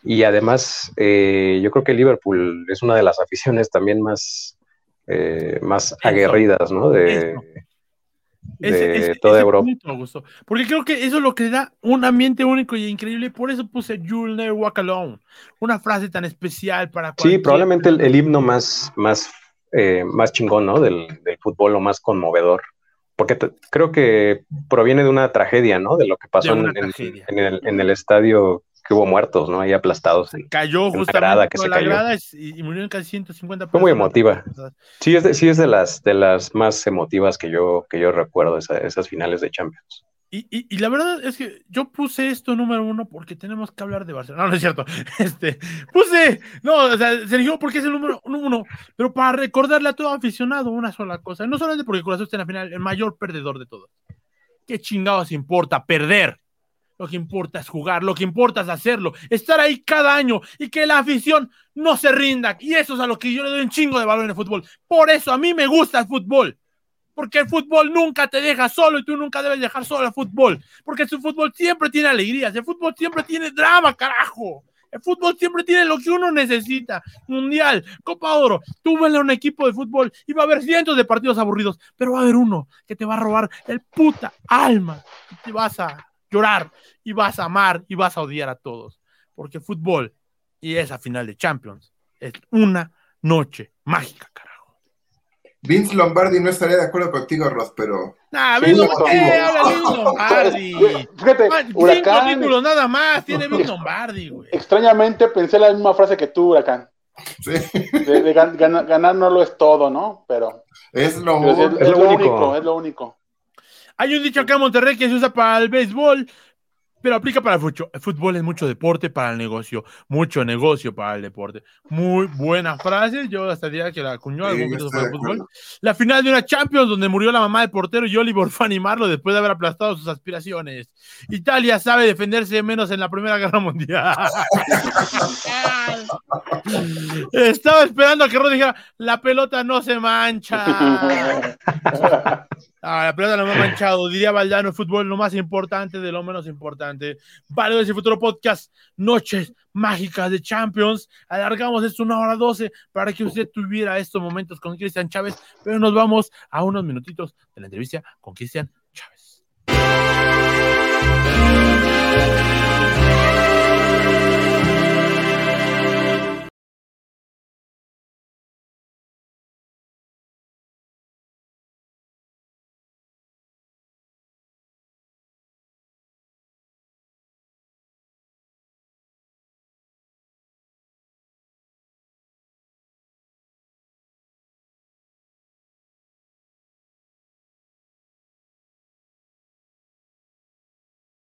Y además, eh, yo creo que Liverpool es una de las aficiones también más, eh, más aguerridas, ¿no? De, Eso. de Ese- ese- toda ese Europa. punto, Augusto. Porque creo que eso es lo que da un ambiente único y increíble. Por eso puse You'll Never Walk Alone. Una frase tan especial para Sí, probablemente el, el himno más, más, eh, más chingón, ¿no? Del, del fútbol o más conmovedor. Porque creo que proviene de una tragedia, ¿no? De lo que pasó en, en el, en el estadio que hubo muertos, ¿no? Ahí aplastados. en- Cayó una justamente grada que se la cayó. grada y, y murieron casi 150 Fue muy personas. emotiva. Sí, es de, sí es de las, de las más emotivas que yo, que yo recuerdo, esa- esas finales de Champions. Y, y- y la verdad es que yo puse esto número uno porque tenemos que hablar de Barcelona. No, no es cierto. Este, puse, no, o sea, se eligió porque es el número uno, pero para recordarle a todo aficionado una sola cosa. No solamente porque Azul está en la final, el mayor perdedor de todos. ¿Qué chingados importa perder? Lo que importa es jugar, lo que importa es hacerlo, estar ahí cada año y que la afición no se rinda. Y eso es a lo que yo le doy un chingo de valor en el fútbol. Por eso a mí me gusta el fútbol. Porque el fútbol nunca te deja solo y tú nunca debes dejar solo el fútbol. Porque su fútbol siempre tiene alegrías, el fútbol siempre tiene drama, carajo. El fútbol siempre tiene lo que uno necesita. Mundial, Copa Oro. Tú vele a un equipo de fútbol y va a haber cientos de partidos aburridos, pero va a haber uno que te va a robar el puta alma. Y te vas a llorar y vas a amar y vas a odiar a todos. Porque fútbol y esa final de Champions es una noche mágica, carajo. Vince Lombardi no estaría de acuerdo contigo, Ross, pero Nah, Vince Lombardi. Fíjate, Cinco Huracán, títulos nada más tiene Vince Lombardi, güey. extrañamente pensé la misma frase que tú, Huracán. sí, De, de gan- gan- ganar no lo es todo, ¿no? Pero, es lo pero es, lo lo único. único, es lo único. Hay un dicho acá en Monterrey que se usa para el béisbol, pero aplica para el fútbol. El fútbol es mucho deporte para el negocio, mucho negocio para el deporte. Muy buena frase, yo hasta diría que la acuñó algún Sí, para el fútbol. La final de una Champions donde murió la mamá del portero y Oliver fue a animarlo después de haber aplastado sus aspiraciones. Italia sabe defenderse menos en la Primera Guerra Mundial. Estaba esperando a que Rod dijera, la pelota no se mancha. Ah, la pelota no me ha manchado. Diría Valdano, el fútbol lo más importante de lo menos importante. Vale, ese futuro podcast, Noches Mágicas de Champions. Alargamos esto una hora doce para que usted tuviera estos momentos con Cristian Chávez, pero nos vamos a unos minutitos de la entrevista con Cristian Chávez.